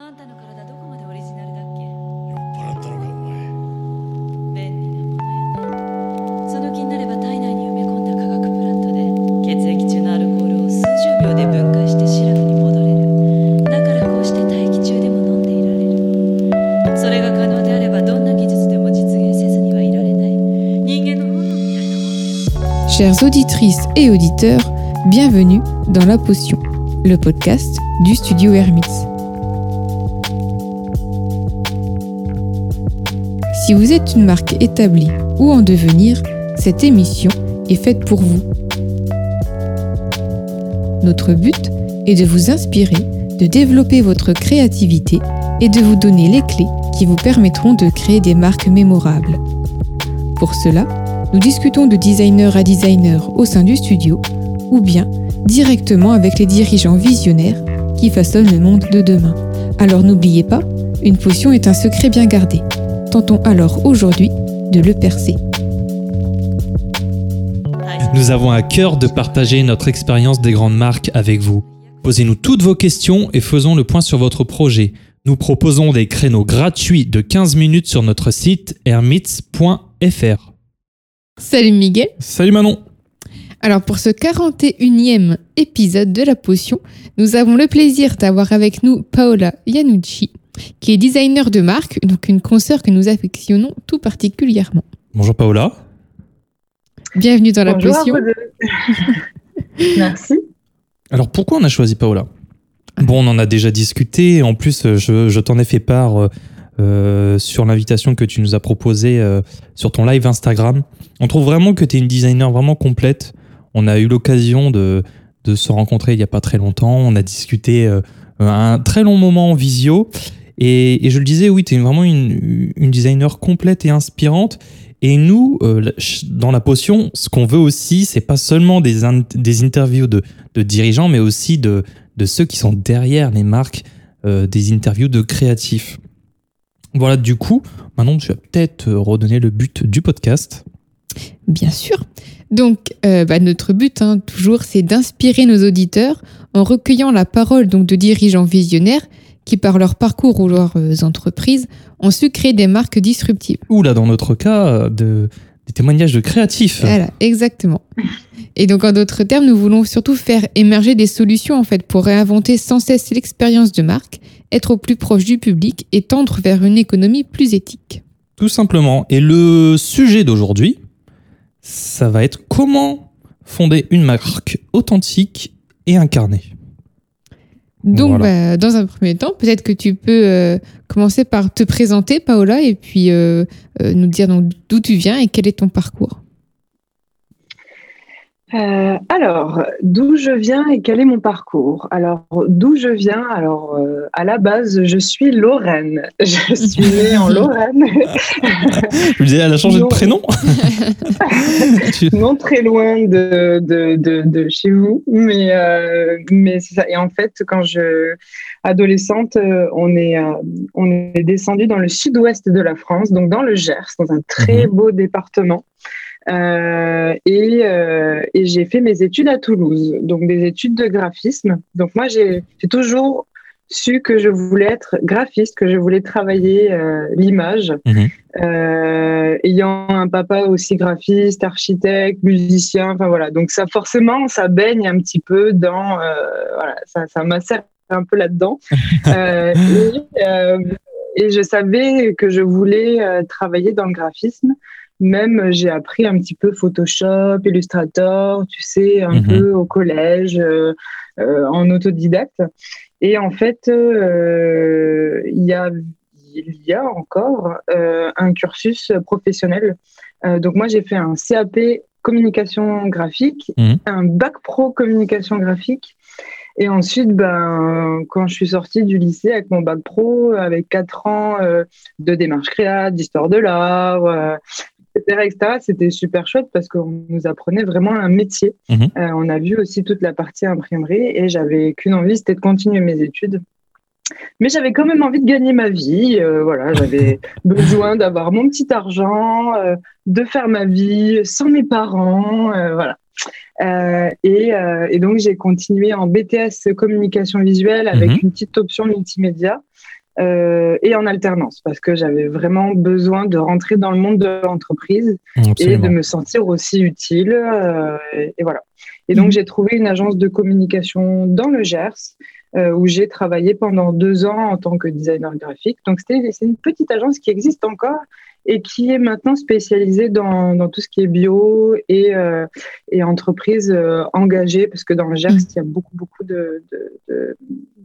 あんたの体どこまでオリジナルだっけ？酔っ払ったのかお前。便利なものよ。ねその気になれば体内に埋め込んだ化学プラントで血液中のアルコールを数十秒で分解してシラフに戻れる。だからこうして大気中でも飲んでいられる。それが可能であればどんな技術でも実現せずにはいられない。人間の本能みたいなもんよ。Chères auditrices et auditeurs, bienvenue dans La Potion, le podcast du studio Hermits. Si vous êtes une marque établie ou en devenir, cette émission est faite pour vous. Notre but est de vous inspirer, de développer votre créativité et de vous donner les clés qui vous permettront de créer des marques mémorables. Pour cela, nous discutons de designer à designer au sein du studio ou bien directement avec les dirigeants visionnaires qui façonnent le monde de demain. Alors n'oubliez pas, une potion est un secret bien gardé. Tentons alors aujourd'hui de le percer. Nous avons à cœur de partager notre expérience des grandes marques avec vous. Posez-nous toutes vos questions et faisons le point sur votre projet. Nous proposons des créneaux gratuits de 15 minutes sur notre site hermits.fr. Salut Miguel Salut Manon Alors pour ce 41e épisode de La Potion, nous avons le plaisir d'avoir avec nous Paola Iannucci, qui est designer de marque, donc une consoeur que nous affectionnons tout particulièrement. Bonjour Paola. Bienvenue dans La Bonjour Potion. Merci. Alors pourquoi on a choisi Paola? Bon, on en a déjà discuté. En plus, euh, je, je t'en ai fait part euh, euh, sur l'invitation que tu nous as proposée euh, sur ton live Instagram. On trouve vraiment que tu es une designer vraiment complète. On a eu l'occasion de, de se rencontrer il n'y a pas très longtemps. On a discuté euh, un très long moment en visio. Et, je le disais, oui, tu es vraiment une, designer complète et inspirante. Et nous, euh, dans la potion, ce qu'on veut aussi, c'est pas seulement des, des interviews de, de dirigeants, mais aussi de, de ceux qui sont derrière les marques, euh, des interviews de créatifs. Voilà, du coup, maintenant, tu vas peut-être euh, redonner le but du podcast. Bien sûr. Donc, bah, notre but, hein, toujours, c'est d'inspirer nos auditeurs en recueillant la parole donc, de dirigeants visionnaires qui, par leur parcours ou leurs euh, entreprises, ont su créer des marques disruptives. Ou là, dans notre cas, euh, de, des témoignages de créatifs. Voilà, exactement. Et donc, en d'autres termes, nous voulons surtout faire émerger des solutions en fait pour réinventer sans cesse l'expérience de marque, être au plus proche du public et tendre vers une économie plus éthique. Tout simplement. Et le sujet d'aujourd'hui, ça va être comment fonder une marque authentique et incarnée. Donc, Voilà. bah, dans un premier temps, peut-être que tu peux euh, commencer par te présenter, Paola, et puis euh, euh, nous dire d'où tu viens et quel est ton parcours. Euh, alors, d'où je viens et quel est mon parcours? Alors, d'où je viens? Alors, euh, à la base, je suis Lorraine. Je suis née en Lorraine, Je me disais, elle a changé de prénom non très loin de, de, de, de chez vous, mais, euh, mais c'est ça. Et en fait, quand je adolescente, euh, on est, on est descendu dans le sud-ouest de la France, donc dans le Gers, dans un très beau département. Euh, et euh, et j'ai fait mes études à Toulouse, donc des études de graphisme. Donc moi, j'ai toujours su que je voulais être graphiste, que je voulais travailler euh, l'image. Mhm. Ayant un papa aussi graphiste, architecte, musicien, enfin voilà. Donc ça, forcément, ça baigne un petit peu dans, voilà, ça, ça macère un peu là-dedans. Et, et je savais que je voulais travailler dans le graphisme. Même euh, j'ai appris un petit peu Photoshop, Illustrator, tu sais, un Mhm. peu au collège, euh, euh, en autodidacte. Et en fait, il y a, il y a encore euh, un cursus professionnel. Euh, donc moi, j'ai fait un CAP communication graphique, Mhm. un bac pro communication graphique. Et ensuite, ben, quand je suis sortie du lycée avec mon bac pro, avec quatre ans euh, de démarche créa, d'histoire de l'art, etc., c'était super chouette parce qu'on nous apprenait vraiment un métier. Mhm. Euh, on a vu aussi toute la partie imprimerie et j'avais qu'une envie, c'était de continuer mes études. Mais j'avais quand même envie de gagner ma vie. euh, voilà, j'avais besoin d'avoir mon petit argent, euh, de faire ma vie sans mes parents. voilà. Euh, et, euh, et, donc, j'ai continué en BTS communication visuelle avec Mhm. une petite option multimédia euh, et en alternance parce que j'avais vraiment besoin de rentrer dans le monde de l'entreprise et de me sentir aussi utile. euh, et, et voilà. Et donc, Mhm. j'ai trouvé une agence de communication dans le Gers euh, où j'ai travaillé pendant deux ans en tant que designer graphique. Donc, c'était c'est une petite agence qui existe encore et qui est maintenant spécialisée dans, dans tout ce qui est bio et, euh, et entreprises euh, engagées, parce que dans le Gers, Mhm. il y a beaucoup, beaucoup de- de- de-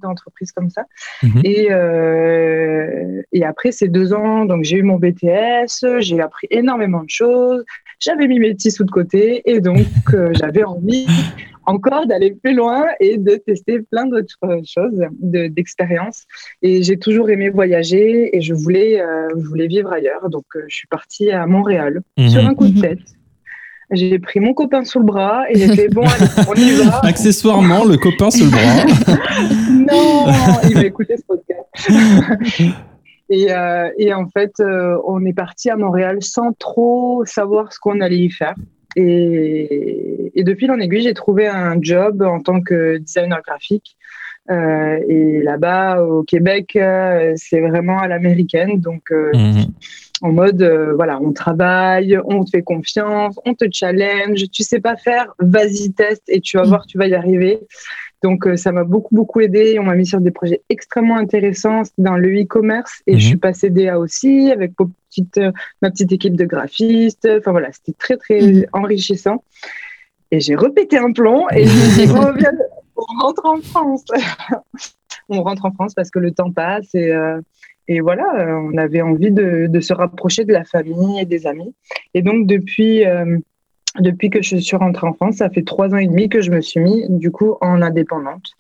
d'entreprises comme ça. Mhm. Et, euh, et après ces deux ans, donc j'ai eu mon BTS, j'ai appris énormément de choses, j'avais mis mes petits sous de côté et donc euh, j'avais envie encore d'aller plus loin et de tester plein d'autres choses, de- d'expériences. et j'ai toujours aimé voyager et je voulais, euh, je voulais vivre ailleurs. Donc euh, je suis partie à Montréal sur Mhm. un coup de Mhm. tête. J'ai pris mon copain sous le bras et j'ai fait bon, allez, on y va. Accessoirement, le copain sous le bras. Non, il va écouter ce podcast. et, euh, et en fait, euh, on est parti à Montréal sans trop savoir ce qu'on allait y faire. Et, et de fil en aiguille, j'ai trouvé un job en tant que designer graphique. Euh, et là-bas, au Québec, euh, c'est vraiment à l'américaine. Donc, euh, Mhm. en mode, euh, voilà, on travaille, on te fait confiance, on te challenge, tu sais pas faire, vas-y, teste et tu vas Mm. voir, tu vas y arriver. Donc, euh, ça m'a beaucoup, beaucoup aidé. On m'a mis sur des projets extrêmement intéressants dans le e-commerce et Mhm. je suis passée DA aussi avec ma petite, euh, ma petite équipe de graphistes. Enfin, voilà, c'était très, très Mhm. enrichissant. Et j'ai repété un plomb et je me suis dit, on rentre en France. on rentre en France parce que le temps passe et, euh, et voilà, on avait envie de, de se rapprocher de la famille et des amis. Et donc, depuis, euh, depuis que je suis rentrée en France, ça fait trois ans et demi que je me suis mis du coup en indépendante,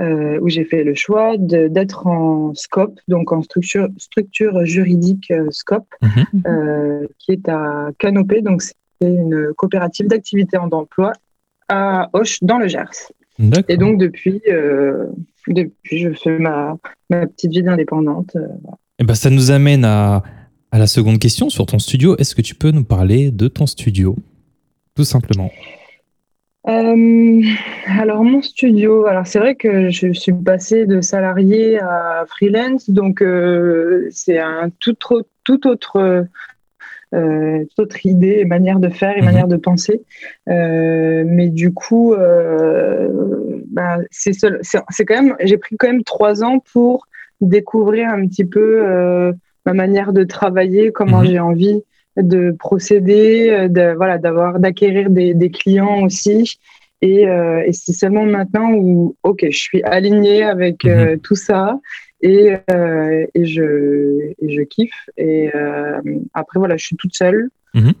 euh, où j'ai fait le choix d'être en SCOP, donc en structure, structure juridique euh, SCOP, Mhm. euh, qui est à Canopée, donc c'est une coopérative d'activité en emploi à Auch dans le Gers. Et donc depuis, euh, depuis je fais ma, ma petite vie d'indépendante. euh, Eh ben, ça nous amène à, à la seconde question sur ton studio. Est-ce que tu peux nous parler de ton studio? Tout simplement. Euh, alors mon studio, alors c'est vrai que je suis passée de salarié à freelance, donc euh, c'est un tout autre, tout autre, euh, toute autre idée et manière de faire et Mhm. manière de penser. Euh, mais du coup, euh, bah, c'est seul- c'est c'est quand même, j'ai pris quand même trois ans pour découvrir un petit peu euh, ma manière de travailler, comment Mhm. j'ai envie de procéder, euh, de, voilà, d'avoir, d'acquérir des, des clients aussi. Et, euh, et c'est seulement maintenant où, ok, je suis alignée avec euh, tout ça et, euh, et, je, et je kiffe. Et après, voilà, je suis toute seule. Mhm.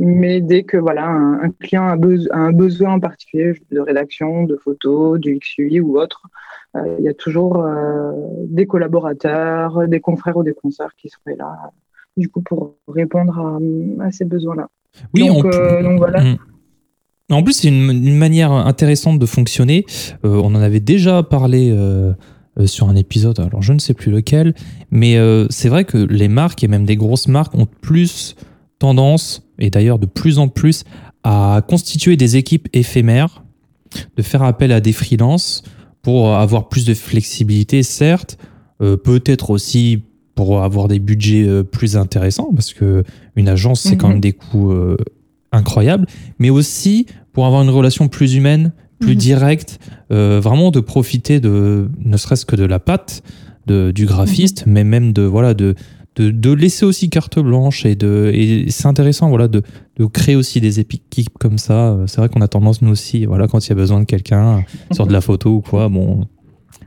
Mais dès que voilà, un, un client a, beso- a un besoin en particulier de rédaction, de photos, du XUI ou autre, il y a toujours des collaborateurs, des confrères ou des consoeurs qui seraient là, du coup, pour répondre à, à ces besoins-là. Oui, donc, on euh, donc voilà. Mm. En plus, c'est une, une manière intéressante de fonctionner. Euh, on en avait déjà parlé euh, sur un épisode, alors je ne sais plus lequel, mais c'est vrai que les marques et même des grosses marques ont plus tendance, et d'ailleurs de plus en plus, à constituer des équipes éphémères, de faire appel à des freelances pour avoir plus de flexibilité, certes, peut-être aussi pour avoir des budgets euh, plus intéressants, parce que une agence, c'est quand Mhm. même des coûts euh, incroyables, mais aussi pour avoir une relation plus humaine, plus Mhm. directe, euh, vraiment de profiter de, ne serait-ce que de la patte de, du graphiste, mais même de, voilà, de, de, de laisser aussi carte blanche et, de, et c'est intéressant voilà, de, de créer aussi des équipes comme ça. C'est vrai qu'on a tendance, nous aussi, voilà, quand il y a besoin de quelqu'un sur de la photo ou quoi, bon,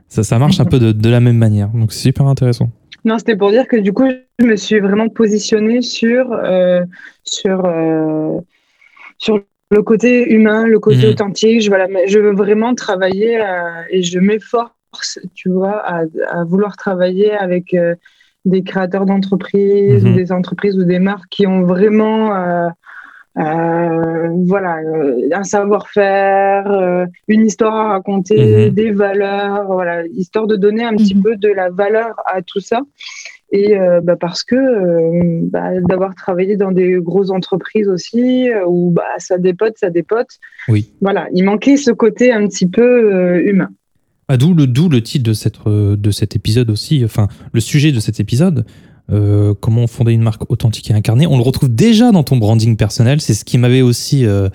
ça, ça marche un peu de, de la même manière. Donc c'est super intéressant. Non, c'était pour dire que du coup, je me suis vraiment positionnée sur, euh, sur, euh, sur le côté humain, le côté Mhm. authentique. Je, voilà, mais je veux vraiment travailler euh, et je m'efforce, tu vois, à, à vouloir travailler avec euh, des créateurs d'entreprises, ou des entreprises ou des marques qui ont vraiment, euh, voilà, euh, un savoir-faire, euh, une histoire à raconter, Mhm. des valeurs, voilà, histoire de donner un petit Mhm. peu de la valeur à tout ça. Et euh, bah, parce que euh, bah, d'avoir travaillé dans des grosses entreprises aussi, euh, où bah, ça dépote, ça dépote. Oui. Voilà, il manquait ce côté un petit peu euh, humain. Ah, d'où le, d'où le titre de, cette, euh, de cet épisode aussi, enfin, le sujet de cet épisode. Euh, comment fonder une marque authentique et incarnée. On le retrouve déjà dans ton branding personnel. C'est ce qui m'avait aussi. euh,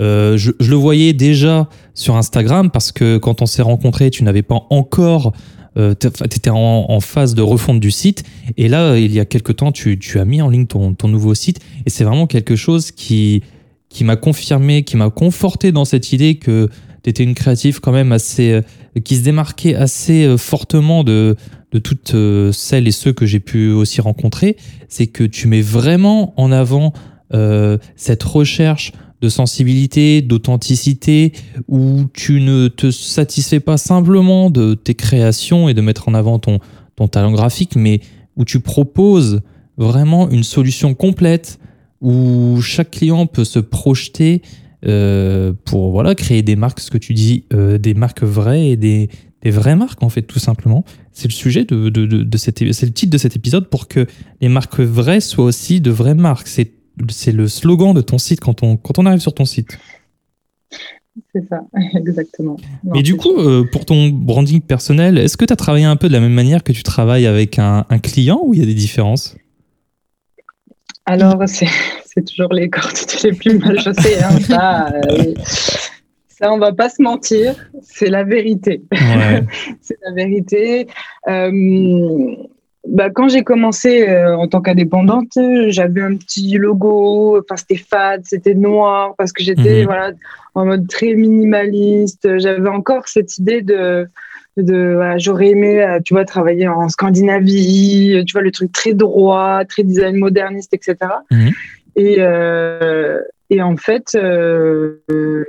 euh, je, le voyais déjà sur Instagram parce que quand on s'est rencontrés, tu n'avais pas encore. Euh, tu étais en, phase de refonte du site. Et là, il y a quelques temps, tu, as mis en ligne ton, ton nouveau site. Et c'est vraiment quelque chose qui, qui m'a confirmé, qui m'a conforté dans cette idée que étais une créative quand même assez. euh, qui se démarquait assez euh, fortement de, de toutes euh, celles et ceux que j'ai pu aussi rencontrer, c'est que tu mets vraiment en avant cette recherche de sensibilité, d'authenticité, où tu ne te satisfais pas simplement de tes créations et de mettre en avant ton, ton talent graphique, mais où tu proposes vraiment une solution complète, où chaque client peut se projeter euh, pour voilà créer des marques, ce que tu dis, euh, des marques vraies et des, des vraies marques en fait tout simplement. C'est le sujet de, de, de, de cet, c'est le titre de cet épisode pour que les marques vraies soient aussi de vraies marques. C'est c'est le slogan de ton site quand on, quand on arrive sur ton site. C'est ça, exactement. Mais du coup, euh, pour ton branding personnel, est-ce que tu as travaillé un peu de la même manière que tu travailles avec un, un client ou il y a des différences? Alors, c'est toujours les cordes les plus mal chaussées. Hein, ça, euh, ça, on va pas se mentir, c'est la vérité. Ouais. c'est la vérité. Euh, bah, quand j'ai commencé euh, en tant qu'indépendante, j'avais un petit logo, enfin c'était fade, c'était noir, parce que j'étais Mhm. voilà, en mode très minimaliste. J'avais encore cette idée de, de voilà, j'aurais aimé, euh, tu vois, travailler en Scandinavie, tu vois, le truc très droit, très design moderniste, etc. Mhm. Et, euh, et en fait, euh, euh,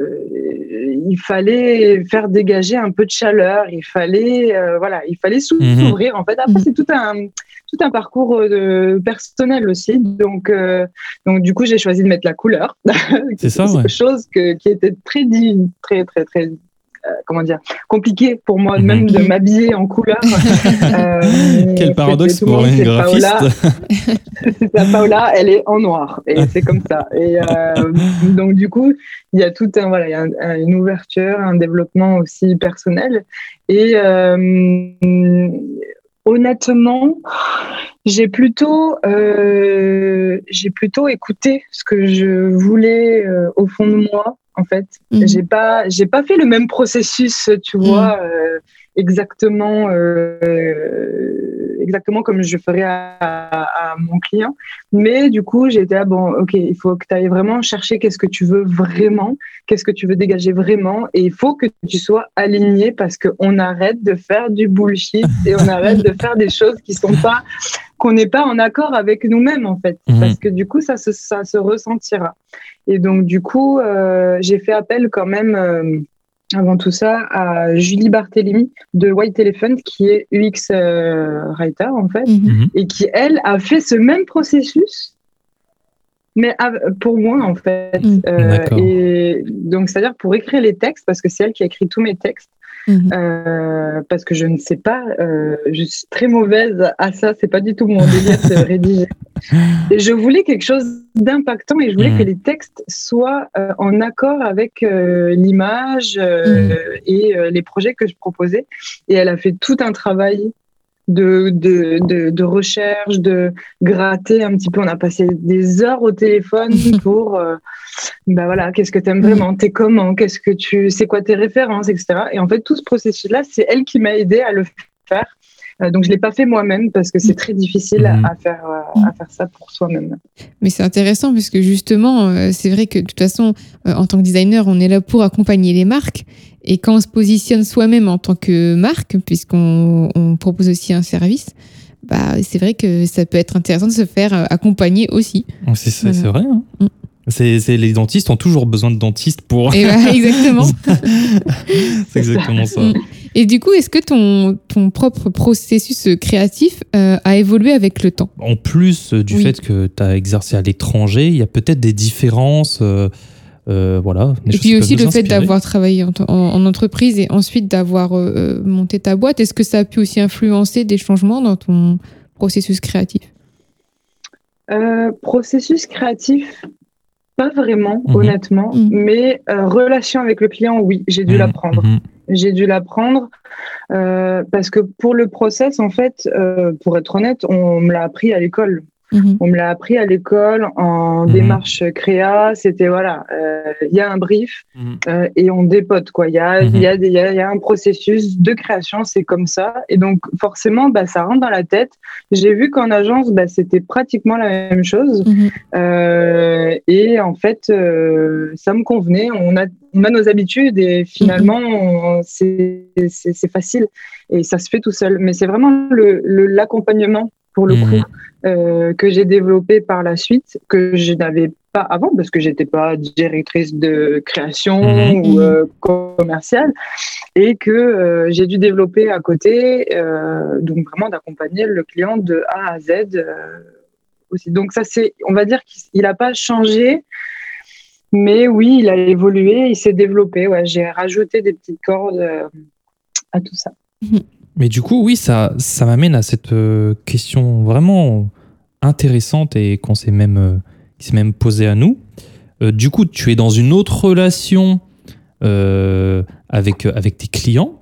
il fallait faire dégager un peu de chaleur. Il fallait, euh, voilà, il fallait s'ouvrir. En fait, après, Mhm. c'est tout un tout un parcours euh, personnel aussi. Donc, euh, donc du coup, j'ai choisi de mettre la couleur. C'est ça, ouais. Chose que, qui était très, très, très, très, euh, comment dire, compliqué pour moi Mhm. même de m'habiller en couleur. Euh, Quel paradoxe pour monde, une c'est graphiste. Paola. c'est ça, Paola, elle est en noir et c'est comme ça. Et euh, donc du coup, il y a tout un voilà, il y a un- un- une ouverture, un développement aussi personnel. Et euh, honnêtement, j'ai plutôt, euh, j'ai plutôt écouté ce que je voulais euh, au fond de moi. En fait, Mhm. j'ai pas, j'ai pas fait le même processus, tu vois, euh, exactement, euh, exactement comme je ferais à, à- à mon client. Mais du coup, j'étais là, bon, ok, il faut que tu ailles vraiment chercher qu'est-ce que tu veux vraiment, qu'est-ce que tu veux dégager vraiment, et il faut que tu sois aligné parce qu'on arrête de faire du bullshit et on arrête de faire des choses qui sont pas, qu'on n'est pas en accord avec nous-mêmes en fait, Mhm. parce que du coup, ça se, ça se ressentira. Et donc, du coup, euh, j'ai fait appel quand même. euh, avant tout ça, à Julie Barthélémy de White Elephant, qui est UX euh, writer en fait, Mhm. Mhm. et qui, elle, a fait ce même processus, mais pour moi, en fait. Et donc, c'est-à-dire pour écrire les textes, parce que c'est elle qui a écrit tous mes textes, Mhm. euh, parce que je ne sais pas, euh, je suis très mauvaise à ça, c'est pas du tout mon délire de rédiger. Et je voulais quelque chose d'impactant et je voulais Mhm. que les textes soient euh, en accord avec euh, l'image euh, et euh, les projets que je proposais. Et elle a fait tout un travail de, de, de, de recherche, de gratter un petit peu. On a passé des heures au téléphone pour, euh, bah voilà, qu'est-ce que tu aimes vraiment, t'es comment, qu'est-ce que tu, c'est quoi tes références, etc. Et en fait, tout ce processus-là, c'est elle qui m'a aidé à le faire. Euh, donc, je l'ai pas fait moi-même parce que c'est très difficile Mhm. à, faire, euh, à faire ça pour soi-même. Mais c'est intéressant parce que justement, euh, c'est vrai que de toute façon, euh, en tant que designer, on est là pour accompagner les marques. Et quand on se positionne soi-même en tant que marque, puisqu'on on propose aussi un service, bah, c'est vrai que ça peut être intéressant de se faire euh, accompagner aussi. C'est Voilà. vrai. hein. Mm. C'est les dentistes ont toujours besoin de dentistes pour. Et bah, exactement. c'est exactement ça. Mm. Et du coup, est-ce que ton, ton propre processus créatif euh, a évolué avec le temps? En plus euh, du Oui. fait que tu as exercé à l'étranger, il y a peut-être des différences. euh, euh, voilà, Et puis aussi le fait d'avoir travaillé en, en- en entreprise et ensuite d'avoir euh, euh, monté ta boîte, est-ce que ça a pu aussi influencer des changements dans ton processus créatif? Euh, processus créatif, pas vraiment, Mhm. honnêtement, Mhm. mais euh, relation avec le client, oui, j'ai dû Mhm, l'apprendre. J'ai dû l'apprendre euh, parce que pour le process, en fait, euh, pour être honnête, on me l'a appris à l'école. Mhm. On me l'a appris à l'école en Mhm. démarche créa. C'était voilà, euh, il y a un brief Mhm. euh, et on dépote quoi. Il y a, il y, a des- il y a- il y a un processus de création, c'est comme ça. Et donc forcément, bah, ça rentre dans la tête. J'ai vu qu'en agence, bah, c'était pratiquement la même chose. Euh, et en fait, euh, ça me convenait. On a, on a nos habitudes et finalement, c'est facile et ça se fait tout seul. Mais c'est vraiment le- le- l'accompagnement pour le Mhm. coup euh, que j'ai développé par la suite, que je n'avais pas avant parce que j'étais pas directrice de création Mhm. ou euh, commerciale et que euh, j'ai dû développer à côté, euh, donc vraiment d'accompagner le client de A à Z. euh, aussi. Donc ça, c'est, on va dire qu'il n'a pas changé, mais oui, il a évolué, il s'est développé. Ouais, j'ai rajouté des petites cordes à tout ça. Mais du coup, oui, ça, ça m'amène à cette euh, question vraiment intéressante et qu'on s'est même, euh, qui même posée à nous. Euh, du coup, tu es dans une autre relation avec, avec tes clients.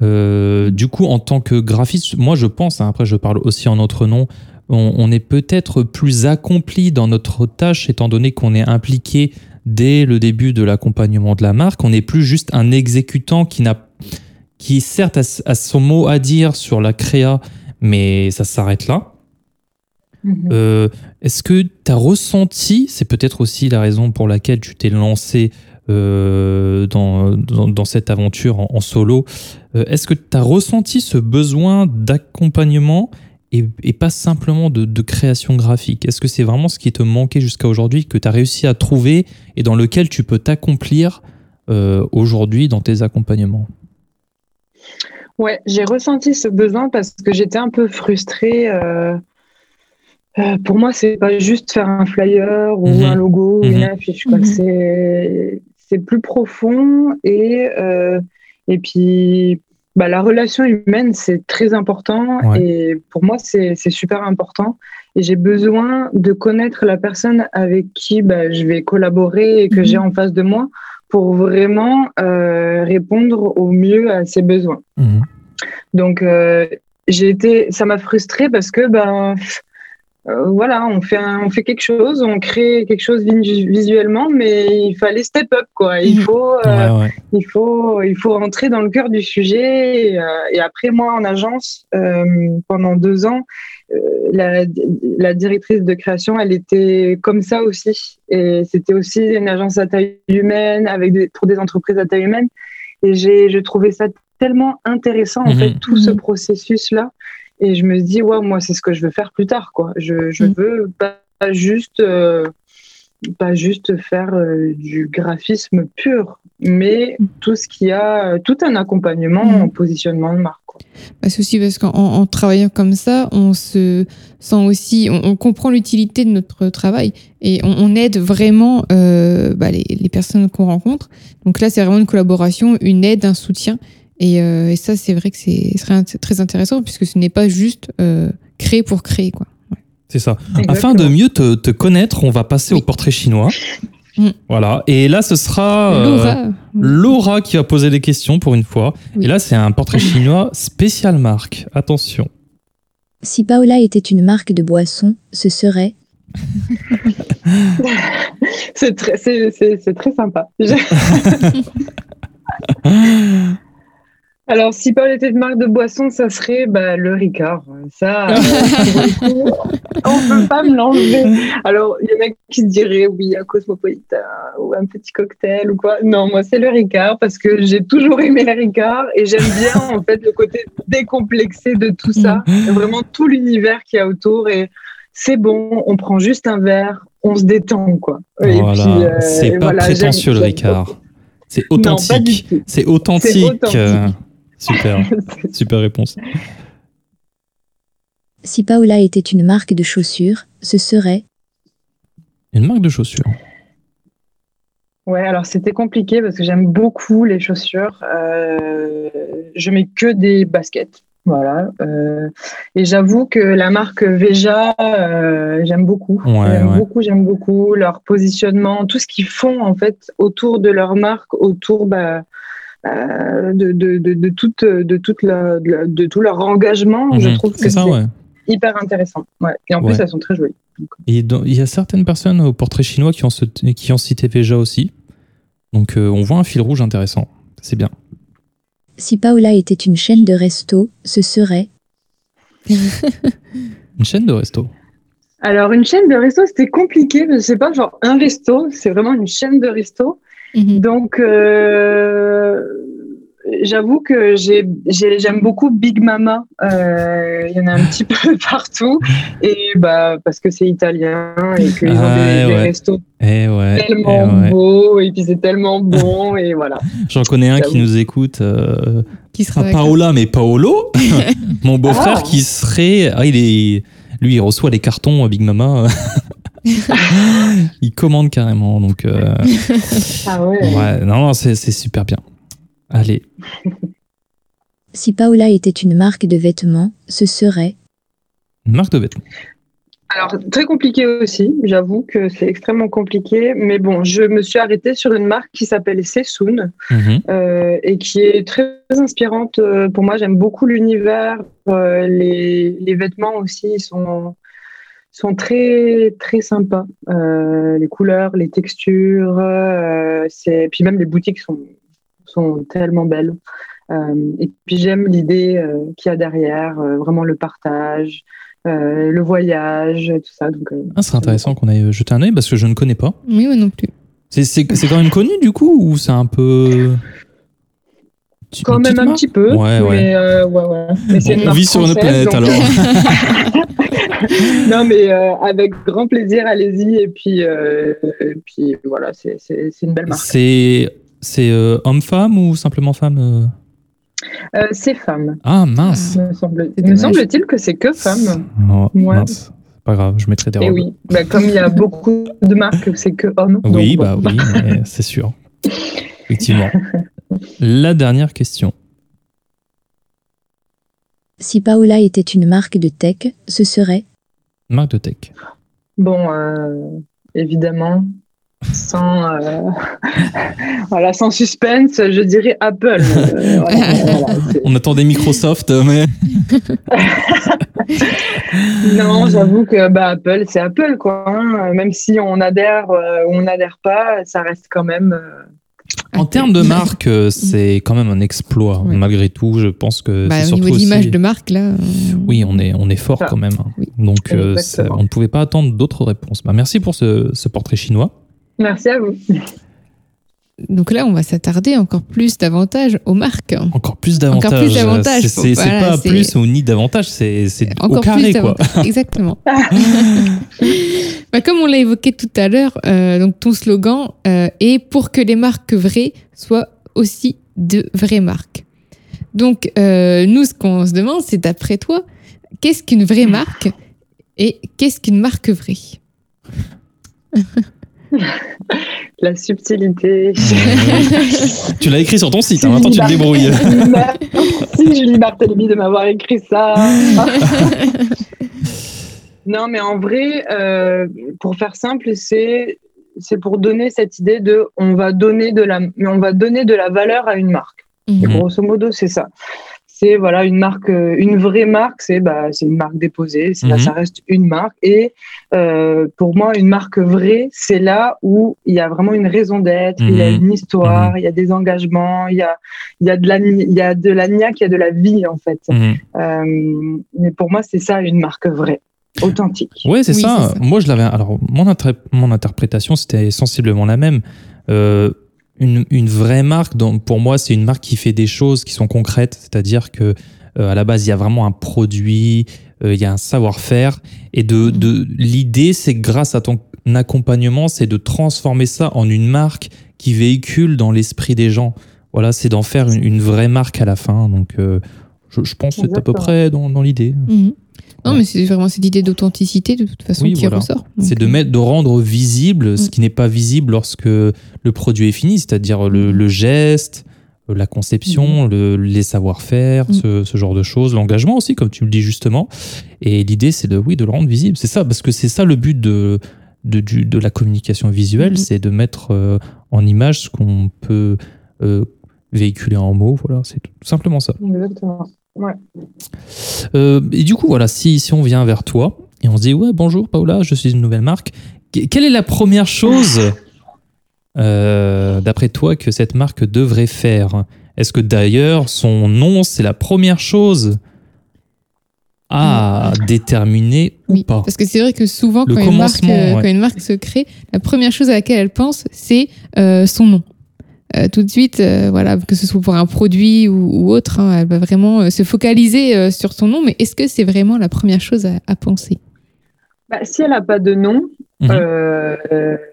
Du coup, en tant que graphiste, moi je pense, hein, après je parle aussi en notre nom, on est peut-être plus accompli dans notre tâche étant donné qu'on est impliqué dès le début de l'accompagnement de la marque. On n'est plus juste un exécutant qui n'a qui certes a, son mot à dire sur la créa, mais ça s'arrête là. Mhm. Euh, Est-ce que tu as ressenti, c'est peut-être aussi la raison pour laquelle tu t'es lancé euh, dans, dans, dans cette aventure en, en solo, euh, est-ce que tu as ressenti ce besoin d'accompagnement et, et pas simplement de, de création graphique? Est-ce que c'est vraiment ce qui te manquait jusqu'à aujourd'hui, que tu as réussi à trouver et dans lequel tu peux t'accomplir euh, aujourd'hui dans tes accompagnements? Ouais, j'ai ressenti ce besoin parce que j'étais un peu frustrée. euh, euh, pour moi, c'est pas juste faire un flyer ou Mhm. un logo ou Mhm. une affiche. quoi. Mhm. C'est c'est plus profond et euh, et puis bah, la relation humaine c'est très important Ouais. et pour moi c'est c'est super important et j'ai besoin de connaître la personne avec qui bah, je vais collaborer et que Mhm. j'ai en face de moi pour vraiment euh, répondre au mieux à ses besoins. Mhm. Donc euh, j'ai été, ça m'a frustrée parce que ben euh, voilà, on fait un- on fait quelque chose, on crée quelque chose visu- visuellement, mais il fallait step up quoi. Il Mhm. faut euh, Ouais, ouais. il faut il faut rentrer dans le cœur du sujet. Et, euh, et après moi en agence pendant deux ans, la, la directrice de création, elle était comme ça aussi. Et c'était aussi une agence à taille humaine avec des, pour des entreprises à taille humaine. Et j'ai je trouvais ça tellement intéressant en Mhm. fait tout ce Mhm. processus là. Et je me dis ouais moi c'est ce que je veux faire plus tard quoi. Je je Mhm. veux pas juste euh, pas juste faire euh, du graphisme pur, mais tout ce qui a, euh, tout un accompagnement Mhm. en positionnement de marque. Quoi. Bah, c'est aussi parce qu'en en, en travaillant comme ça, on se sent aussi, on, on comprend l'utilité de notre travail et on, on aide vraiment euh, bah, les, les personnes qu'on rencontre. Donc là, c'est vraiment une collaboration, une aide, un soutien. Et, euh, et ça, c'est vrai que c'est très- intéressant puisque ce n'est pas juste euh, créer pour créer. Quoi. C'est ça. Afin de mieux te, te connaître, on va passer au portrait chinois. Mm. Voilà. Et là, ce sera euh, Laura, Laura qui va poser des questions pour une fois. Oui. Et là, c'est un portrait chinois spécial marque. Attention. Si Paola était une marque de boisson, ce serait C'est très, c'est, c'est, c'est très sympa. Alors, si Paul était une marque de boisson, ça serait bah, le Ricard. Ça, euh, coup, on peut pas me l'enlever. Alors, il y en a qui se diraient, oui, un cosmopolitain ou un petit cocktail ou quoi. Non, moi, c'est le Ricard parce que j'ai toujours aimé le Ricard et j'aime bien, en fait, le côté décomplexé de tout ça. Vraiment tout l'univers qu'il y a autour et c'est bon, on prend juste un verre, on se détend, quoi. Et voilà. puis, euh, c'est pas voilà, prétentieux, le Ricard. C'est authentique. C'est authentique. Super, super réponse. Si Paola était une marque de chaussures, ce serait Une marque de chaussures. Ouais, alors c'était compliqué parce que j'aime beaucoup les chaussures. Euh, je mets que des baskets. Voilà. Euh, et j'avoue que la marque Veja, euh, j'aime beaucoup. Ouais, j'aime ouais. beaucoup, j'aime beaucoup leur positionnement, tout ce qu'ils font en fait autour de leur marque, autour bah, de, de, de, de, toute, de, toute la- de, la- de tout leur engagement. Je Mhm. trouve que C'est ouais. hyper intéressant. Ouais. Et en Ouais. plus, elles sont très jolies. Et dans- il y a certaines personnes au portrait chinois qui ont, ce- qui ont cité Veja aussi. Donc euh, on voit un fil rouge intéressant. C'est bien. Si Paola était une chaîne de resto, ce serait Une chaîne de resto. Alors, une chaîne de resto, c'était compliqué. que C'est pas genre un resto, c'est vraiment une chaîne de resto. Mhm. Donc, euh, j'avoue que j'ai- j'ai- j'aime beaucoup Big Mama. Euh, Il y en a un petit peu partout. Et bah, parce que c'est italien et qu'ils ont Ah, des, des ouais. restos Eh ouais. eh tellement ouais. beaux et puis c'est tellement bon. et voilà. J'en connais un qui nous écoute. euh, Qui sera pas. Paola, mais Paolo. Mon beau-frère Ah. qui serait. Ah, il est. Lui, il reçoit les cartons Big Mama. il commande carrément. Donc, euh, Ah ouais. ouais, non, non, c'est c'est super bien. Allez. Si Paola était une marque de vêtements, ce serait Une marque de vêtements. Alors, très compliqué aussi. J'avoue que c'est extrêmement compliqué. Mais bon, je me suis arrêtée sur une marque qui s'appelle Sessoun. Mhm. euh, et qui est très inspirante euh, pour moi. J'aime beaucoup l'univers, euh, les, les vêtements aussi ils sont sont très très sympas. Euh, les couleurs, les textures, euh, c'est puis même les boutiques sont sont tellement belles. Euh, et puis j'aime l'idée euh, qu'il y a derrière, euh, vraiment le partage, euh, le voyage, tout ça. Donc euh, Ah, c'est intéressant qu'on ait jeté un œil parce que je ne connais pas. Oui, moi non plus. C'est- C'est c'est quand même connu du coup ou c'est un peu. Quand même un petit peu, Ouais, ouais. mais euh, ouais, ouais. Mais c'est On- vit sur une planète, donc- non, mais euh, avec grand plaisir, allez-y. Et puis, euh, et puis voilà, c'est c'est- c'est une belle marque. C'est c'est euh, homme-femme ou simplement femme euh? Euh, c'est femme, Ah mince. me semble- me semble-t-il que c'est que femme. Oh, mince. C'est Pas grave, je mettrai des Et robes. oui, bah, comme il y a beaucoup de marques, c'est que homme. Oui, donc bah oui, c'est sûr. Effectivement. La dernière question. Si Paola était une marque de tech, ce serait Marque de tech. Bon, euh, évidemment, sans, euh, voilà, sans suspense, je dirais Apple. Euh, voilà, voilà, c'est- On attendait Microsoft, mais Non, j'avoue que bah, Apple, c'est Apple, quoi. hein. Même si on adhère euh, ou on n'adhère pas, ça reste quand même. En termes de marque, euh, c'est quand même un exploit. Ouais. Malgré tout, je pense que Bah, c'est au surtout niveau d'image aussi- de marque, là. euh, Oui, on est, on est fort Ça. quand même. hein. Oui. Donc, euh, ça- on ne pouvait pas attendre d'autres réponses. Bah, merci pour ce, ce portrait chinois. Merci à vous. Donc là, on va s'attarder encore plus davantage aux marques. Encore plus d'avantages. Encore plus d'avantages, C'est voilà, pas plus ou ni d'avantages, c'est au Encore carré, plus quoi. Exactement. Bah, comme on l'a évoqué tout à l'heure, euh, donc ton slogan euh, est pour que les marques vraies soient aussi de vraies marques. Donc euh, nous, ce qu'on se demande, c'est d'après toi, qu'est-ce qu'une vraie marque et qu'est-ce qu'une marque vraie? La subtilité. tu l'as écrit sur ton site, hein, maintenant tu te débrouilles. Merci Julie Barthélémy de m'avoir écrit ça. non, mais en vrai, euh, pour faire simple, c'est c'est pour donner cette idée de on va donner de la on va donner de la valeur à une marque. Et Mhm. grosso modo, c'est ça. C'est voilà une marque, euh, une vraie marque, c'est bah, c'est une marque déposée, là Mhm. ça reste une marque. Et euh, pour moi, une marque vraie, c'est là où il y a vraiment une raison d'être, il y a Mhm. une histoire, il y a des engagements, il y a il y a de la il y a de la niaque, il y a de la vie en fait. Mhm. Euh, mais pour moi, c'est ça une marque vraie, authentique. Ouais, c'est Oui, ça. c'est ça. Moi, je l'avais. Alors, mon, inter- mon interprétation, c'était sensiblement la même. Euh, une, une vraie marque, donc, pour moi, c'est une marque qui fait des choses qui sont concrètes. C'est-à-dire que euh, à la base, il y a vraiment un produit, euh, il y a un savoir-faire, et de, de l'idée, c'est que grâce à ton accompagnement, c'est de transformer ça en une marque qui véhicule dans l'esprit des gens. voilà, c'est d'en faire une, une vraie marque à la fin. Donc, euh, je, je pense que c'est à peu près dans, dans l'idée. Mhm. Non, Ouais. mais c'est vraiment cette idée d'authenticité de toute façon Oui, qui voilà. ressort. C'est de mettre, de rendre visible ce Mm. qui n'est pas visible lorsque le produit est fini, c'est-à-dire le, le geste, euh, la conception, le- les savoir-faire, Mm. ce, ce genre de choses, l'engagement aussi, comme tu le dis justement. Et l'idée, c'est de, oui, de le rendre visible. C'est ça, parce que c'est ça le but de, de, du- de la communication visuelle, c'est de mettre euh, en image ce qu'on peut euh, véhiculer en mots. Voilà, c'est tout simplement ça. Exactement. Ouais. Euh, et du coup, voilà, si, si on vient vers toi et on se dit Ouais, bonjour Paola, je suis une nouvelle marque, que- quelle est la première chose, euh, d'après toi, que cette marque devrait faire? Est-ce que d'ailleurs, son nom, c'est la première chose à déterminer ou pas? parce que c'est vrai que souvent, quand une, marque, euh, ouais. quand une marque se crée, la première chose à laquelle elle pense, c'est euh, son nom. Euh, tout de suite, euh, voilà, que ce soit pour un produit ou, autre, hein, elle va vraiment euh, se focaliser sur son nom. Mais est-ce que c'est vraiment la première chose à penser? Bah, si elle n'a pas de nom, Mhm. euh, euh,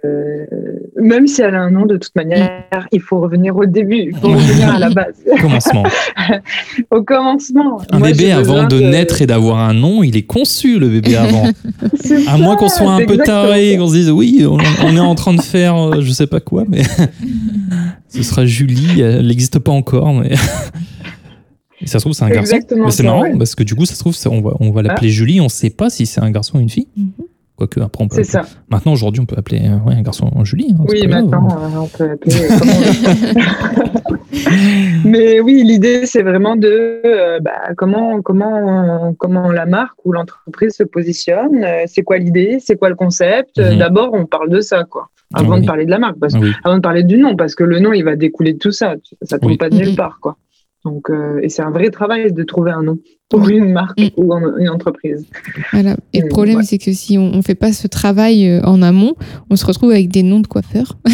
même si elle a un nom, de toute manière, il faut revenir au début, il faut revenir à la base, Commencement. au commencement. Un Moi, bébé, avant de naître et d'avoir un nom, il est conçu, le bébé avant. À moins qu'on soit un peu taré, qu'on se dise oui, on, on est en train de faire euh, je sais pas quoi, mais ce sera Julie, elle n'existe pas encore, mais. Et ça se trouve, c'est un garçon. Exactement Mais c'est marrant ouais. parce que du coup, ça se trouve, on va, on va l'appeler Julie, on sait pas si c'est un garçon ou une fille. Mhm. Quoique, après, on peut. C'est ça. Maintenant, aujourd'hui, on peut appeler euh, ouais, un garçon Julie. hein, Oui, maintenant, euh, on peut appeler veut. Mais oui, l'idée, c'est vraiment de euh, bah, comment, comment, comment la marque ou l'entreprise se positionne. euh, c'est quoi l'idée C'est quoi le concept Euh, Mhm. D'abord, on parle de ça, quoi. Avant Oui. de parler de la marque, parce Ah oui. avant de parler du nom, parce que le nom, il va découler de tout ça. Ça tombe Oui. pas de nulle Mhm. part, quoi. Donc, euh, et c'est un vrai travail de trouver un nom pour une marque ou un- une entreprise. Voilà. Et le Euh, problème, ouais. c'est que si on ne fait pas ce travail euh, en amont, on se retrouve avec des noms de coiffeurs.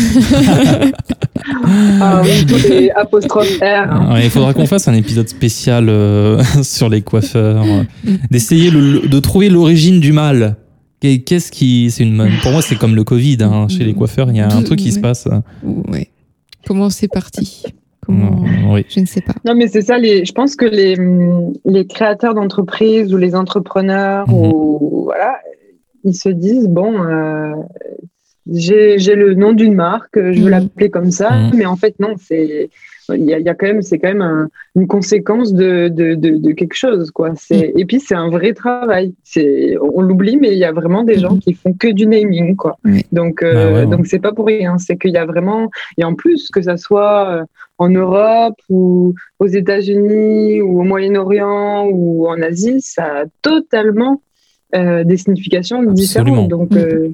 Ah oui, tous les apostrophes R. hein. Ouais, il faudra qu'on fasse un épisode spécial euh, sur les coiffeurs, euh, d'essayer le- de trouver l'origine du mal. Qu'est- Qu'est-ce qui, c'est une, pour moi, c'est comme le Covid hein, chez les coiffeurs. Il y a un truc qui se passe. Ouais. Comment c'est parti? Comment oui. Je ne sais pas. Non, mais c'est ça. Les, je pense que les, hum, les créateurs d'entreprises ou les entrepreneurs, Mhm. ou voilà, ils se disent bon, euh, j'ai j'ai le nom d'une marque, je veux Mhm. l'appeler comme ça, Mhm. mais en fait non, c'est il y a, il y a quand même c'est quand même un- une conséquence de, de, de, de quelque chose quoi. C'est et puis c'est un vrai travail. C'est on l'oublie, mais il y a vraiment des gens Mhm. qui font que du naming quoi. Oui. Donc euh, Bah ouais, ouais. donc c'est pas pour rien. C'est qu'il y a vraiment et en plus que ça soit euh, en Europe ou aux États-Unis ou au Moyen-Orient ou en Asie, ça a totalement euh, des significations Absolument. différentes. Donc, Mm. euh,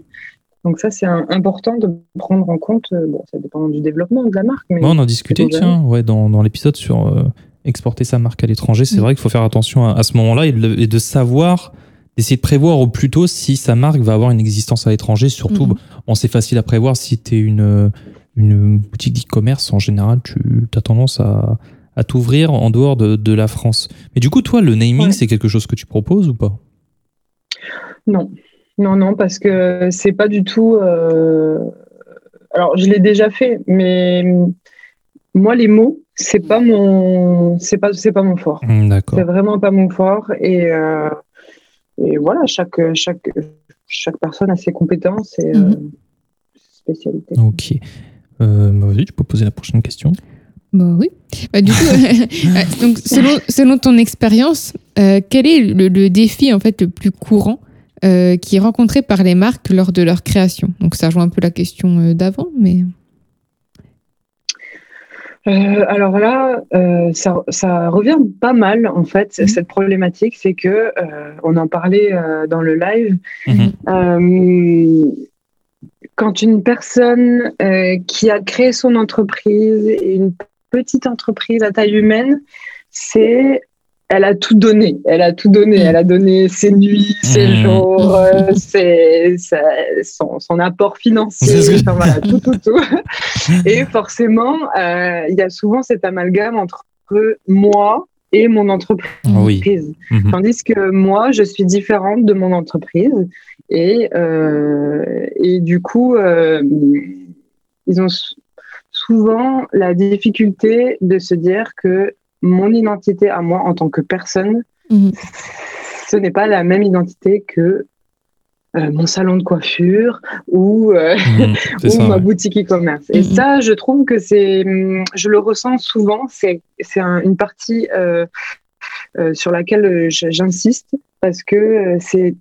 donc ça, c'est important de prendre en compte. euh, Bon, ça dépend du développement de la marque. Mais on en discutait, tiens, ouais, dans, dans l'épisode sur euh, exporter sa marque à l'étranger. C'est Mm. vrai qu'il faut faire attention à, à ce moment-là et, de le- et de savoir, d'essayer de prévoir au plus tôt si sa marque va avoir une existence à l'étranger. Surtout, bon, c'est facile à prévoir si tu es une, une boutique d'e-commerce. En général, tu as tendance à, à t'ouvrir en dehors de, de la France. Mais du coup, toi, le naming, Ouais. c'est quelque chose que tu proposes ou pas? Non, non, non, parce que c'est pas du tout. euh, Alors, je l'ai déjà fait, mais moi, les mots, c'est pas mon, c'est pas, c'est pas mon fort. Hmm, D'accord. C'est vraiment pas mon fort. Et, euh, et voilà, chaque, chaque, chaque personne a ses compétences et euh, Mhm. ses spécialités. Ok. Euh, bah, Vas-y, tu peux poser la prochaine question. Bah oui. Bah, du coup, donc, selon, selon ton expérience, euh, quel est le, le défi en fait le plus courant euh, qui est rencontré par les marques lors de leur création Donc ça rejoint un peu la question euh, d'avant, mais Euh, alors là, euh, ça, ça revient pas mal en fait Mhm. cette problématique, c'est que euh, on en parlait euh, dans le live. Mhm. Euh, quand une personne euh, qui a créé son entreprise une petite entreprise à taille humaine, c'est elle a tout donné. Elle a tout donné. Elle a donné ses nuits, ses Mhm. jours, euh, ses- sa- son, son apport financier, enfin, voilà, tout, tout, tout. Et forcément, euh, il y a souvent cet amalgame entre moi et mon entreprise. Oui. Mhm. Tandis que moi, je suis différente de mon entreprise. Et, euh, et du coup, ils ont souvent la difficulté de se dire que mon identité à moi en tant que personne, Mhm. ce n'est pas la même identité que euh, mon salon de coiffure ou, euh, Mhm, c'est ou ça, ma ouais. boutique e-commerce. Et Mhm. ça, je trouve que c'est, hum, je le ressens souvent, c'est, c'est un- une partie euh, euh, sur laquelle j'insiste parce que euh, c'est,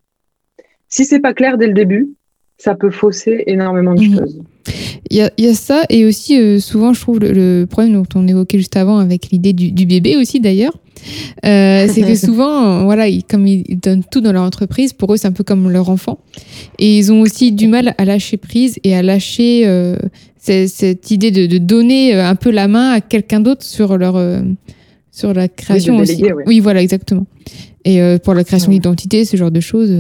si c'est pas clair dès le début, ça peut fausser énormément de Mhm. choses. Il y a, il y a ça, et aussi euh, souvent, je trouve le, le problème dont on évoquait juste avant avec l'idée du, du bébé aussi d'ailleurs, euh, c'est que souvent, voilà, ils, comme ils donnent tout dans leur entreprise, pour eux, c'est un peu comme leur enfant. Et ils ont aussi du mal à lâcher prise et à lâcher euh, cette idée de, de donner un peu la main à quelqu'un d'autre sur leur sur la création aussi. déléguer, ouais. Oui, voilà, exactement. Et pour la création Ouais. d'identité, ce genre de choses,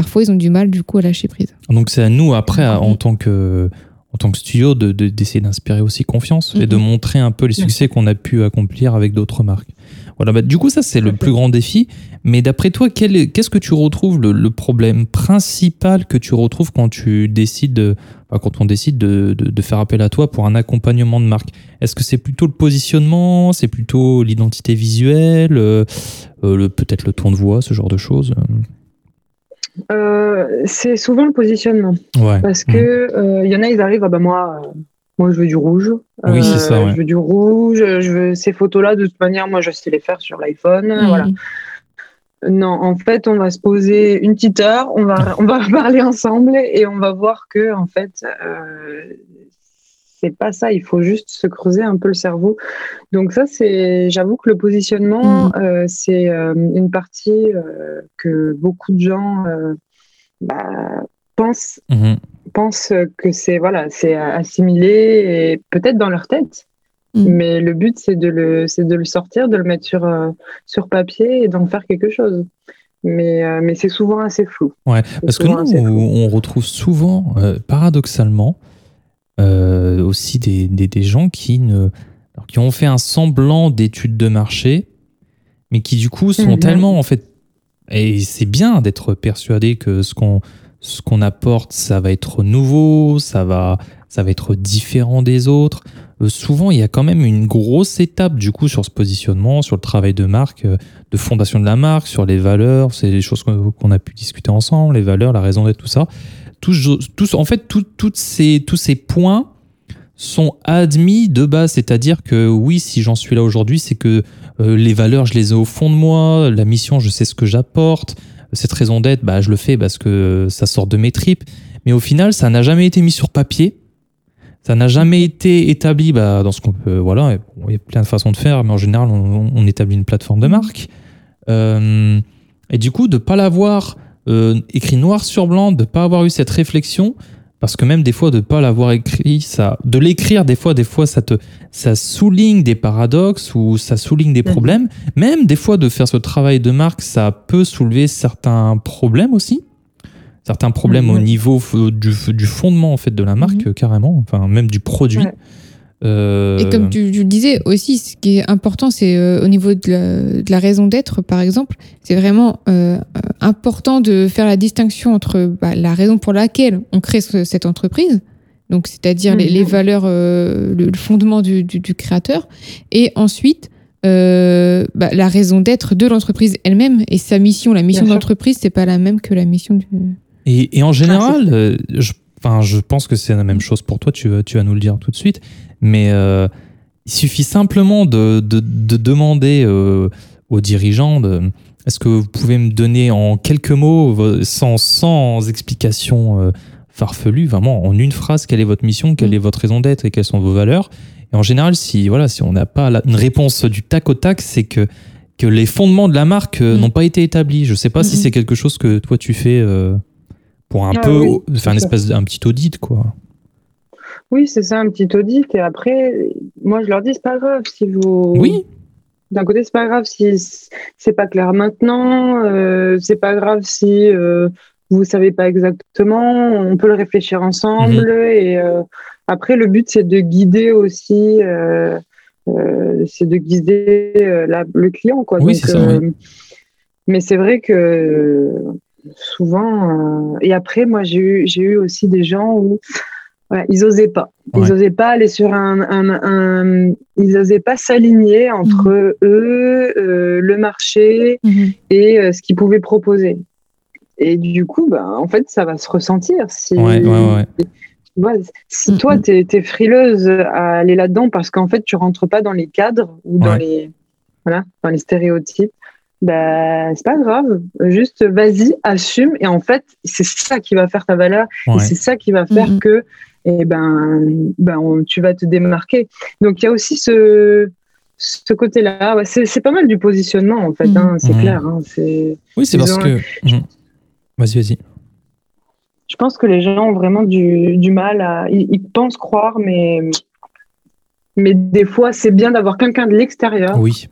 parfois ils ont du mal du coup à lâcher prise. Donc c'est à nous après, à- en Mhm. tant que en tant que studio, de- de- d'essayer d'inspirer aussi confiance et de Mhm. montrer un peu les succès qu'on a pu accomplir avec d'autres marques. Voilà, bah, du coup ça c'est le plus grand défi. Mais d'après toi, quel est- qu'est-ce que tu retrouves le, le problème principal que tu retrouves quand tu décides, enfin, quand on décide de, de- faire appel à toi pour un accompagnement de marque? Est-ce que c'est plutôt le positionnement, c'est plutôt l'identité visuelle, euh, euh, le- peut-être le ton de voix, ce genre de choses? Euh, c'est souvent le positionnement. Ouais. Parce que euh, il y en a, ils arrivent, ah bah moi, euh, moi je veux du rouge. Euh, Oui, c'est ça, ouais. Je veux du rouge. Je veux ces photos-là. De toute manière, moi, je sais les faire sur l'iPhone. Mhm. Voilà. Non, en fait, on va se poser une petite heure, on va, on va parler ensemble et on va voir que, en fait, euh, c'est pas ça. Il faut juste se creuser un peu le cerveau. Donc ça, c'est, j'avoue que le positionnement, euh, c'est euh, une partie euh, que beaucoup de gens bah, pensent Mhm. pensent que c'est voilà, c'est assimilé et peut-être dans leur tête. Mm. Mais le but, c'est de le, c'est de le sortir, de le mettre sur, sur papier et d'en faire quelque chose. Mais, euh, mais c'est souvent assez flou. Ouais, parce que nous, on retrouve souvent, euh, paradoxalement, euh, aussi des, des, des gens qui, ne, qui ont fait un semblant d'études de marché, mais qui du coup sont Mhm. tellement en fait. Et c'est bien d'être persuadé que ce qu'on ce qu'on apporte, ça va être nouveau, ça va, ça va être différent des autres. Euh, souvent, il y a quand même une grosse étape du coup sur ce positionnement, sur le travail de marque, euh, de fondation de la marque, sur les valeurs, c'est des choses qu'on qu'on a pu discuter ensemble, les valeurs, la raison d'être, tout ça. Tous, en fait, ces, tous ces points sont admis de base, c'est-à-dire que oui, si j'en suis là aujourd'hui, c'est que euh, les valeurs, je les ai au fond de moi, la mission, je sais ce que j'apporte, cette raison d'être, bah, je le fais parce que ça sort de mes tripes. Mais au final, ça n'a jamais été mis sur papier. Ça n'a jamais été établi bah, dans ce qu'on peut. Voilà, et bon, il y a plein de façons de faire, mais en général, on, on établit une plateforme de marque. Euh, et du coup, de ne pas l'avoir euh, écrit noir sur blanc, de ne pas avoir eu cette réflexion, parce que même des fois, de ne pas l'avoir écrit, ça, de l'écrire, des fois, des fois, ça te, ça souligne des paradoxes ou ça souligne des Mhm. problèmes. Même des fois, de faire ce travail de marque, ça peut soulever certains problèmes aussi. Certains problèmes au Mhm. niveau du, du fondement en fait de la marque euh, carrément, enfin même du produit. Ouais. Euh, Et comme tu, tu le disais aussi, ce qui est important, c'est euh, au niveau de la, de la raison d'être, par exemple, c'est vraiment euh, important de faire la distinction entre bah, la raison pour laquelle on crée ce- cette entreprise, donc c'est-à-dire les, Mhm. les valeurs, le, le fondement du, du- du créateur, et ensuite bah, la raison d'être de l'entreprise elle-même et sa mission. La mission Bien sûr. d'entreprise, c'est pas la même que la mission du. Et, et en général, je, pense que c'est la même chose pour toi, tu vas nous le dire tout de suite, mais euh, il suffit simplement de, de- de demander euh, aux dirigeants de, est-ce que vous pouvez me donner en quelques mots, sans, sans explication euh, farfelue, vraiment en une phrase, quelle est votre mission, quelle Mm. est votre raison d'être et quelles sont vos valeurs? Et en général, si, voilà, si on n'a pas la- une réponse du tac au tac, c'est que, que les fondements de la marque euh, Mm. n'ont pas été établis. Je ne sais pas si Mm, mm. c'est quelque chose que toi tu fais euh, pour un Ah peu oui, faire une espèce d'un petit audit quoi. Oui, c'est ça, un petit audit. Et après, moi, je leur dis, c'est pas grave si vous. Oui, D'un côté, c'est pas grave si c'est pas clair maintenant. euh, c'est pas grave si euh, vous savez pas exactement. On peut le réfléchir ensemble. Et euh, après, le but, c'est de guider aussi. euh, euh, c'est de guider euh, la- le client, quoi. Oui, c'est ça, Mais c'est vrai que souvent. euh, Et après, moi, j'ai eu, j'ai eu aussi des gens où Ouais, ils osaient pas. Ils Ouais. osaient pas aller sur un, un, un- ils osaient pas s'aligner entre Mhm. eux, euh, le marché Mhm. et euh, ce qu'ils pouvaient proposer. Et du coup, ben, en fait, ça va se ressentir. Si, Ouais, si Mhm. toi, tu es, frileuse à aller là-dedans parce qu'en fait, tu rentres pas dans les cadres ou dans, les, voilà, dans les stéréotypes, ben, c'est pas grave. Juste, vas-y, assume. Et en fait, c'est ça qui va faire ta valeur. Et Ouais. c'est ça qui va faire Mhm. que eh ben, ben on- tu vas te démarquer. Donc il y a aussi ce, ce côté-là. Ouais, c'est c'est pas mal du positionnement en fait, hein, c'est Mhm. clair. hein, c'est- Oui, c'est parce ont- que. Mhm. Vas-y, vas-y. je pense que les gens ont vraiment du, du mal à. Ils, ils pensent croire, mais, mais des fois c'est bien d'avoir quelqu'un de l'extérieur Oui.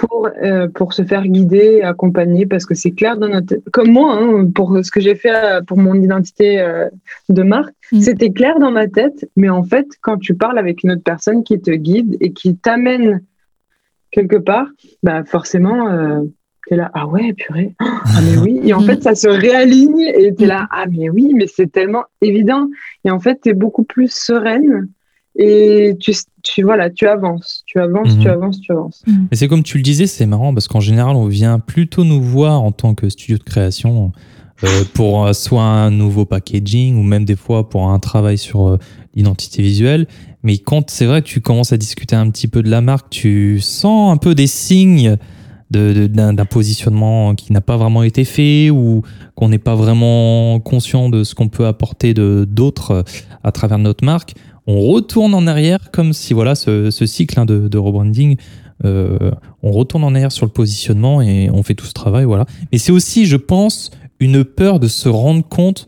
Pour, euh, pour se faire guider, accompagner, parce que c'est clair dans notre Comme moi, hein, pour ce que j'ai fait euh, pour mon identité euh, de marque, Mhm. c'était clair dans ma tête, mais en fait, quand tu parles avec une autre personne qui te guide et qui t'amène quelque part, bah forcément, euh, tu es là, ah ouais, purée, ah mais oui, et en fait, ça se réaligne et tu es là, ah mais oui, mais c'est tellement évident, et en fait, tu es beaucoup plus sereine. Et tu, tu, voilà, tu avances, tu avances, Mhm. tu avances, tu avances. Mais c'est comme tu le disais, c'est marrant parce qu'en général, on vient plutôt nous voir en tant que studio de création euh, pour euh, soit un nouveau packaging ou même des fois pour un travail sur euh, l'identité visuelle. Mais quand c'est vrai que tu commences à discuter un petit peu de la marque, tu sens un peu des signes de- de- d'un d'un positionnement qui n'a pas vraiment été fait ou qu'on n'est pas vraiment conscient de ce qu'on peut apporter de d'autres à travers notre marque. On retourne en arrière comme si voilà ce, ce cycle hein, de, de rebranding euh, on retourne en arrière sur le positionnement et on fait tout ce travail, voilà. Mais c'est aussi, je pense, une peur de se rendre compte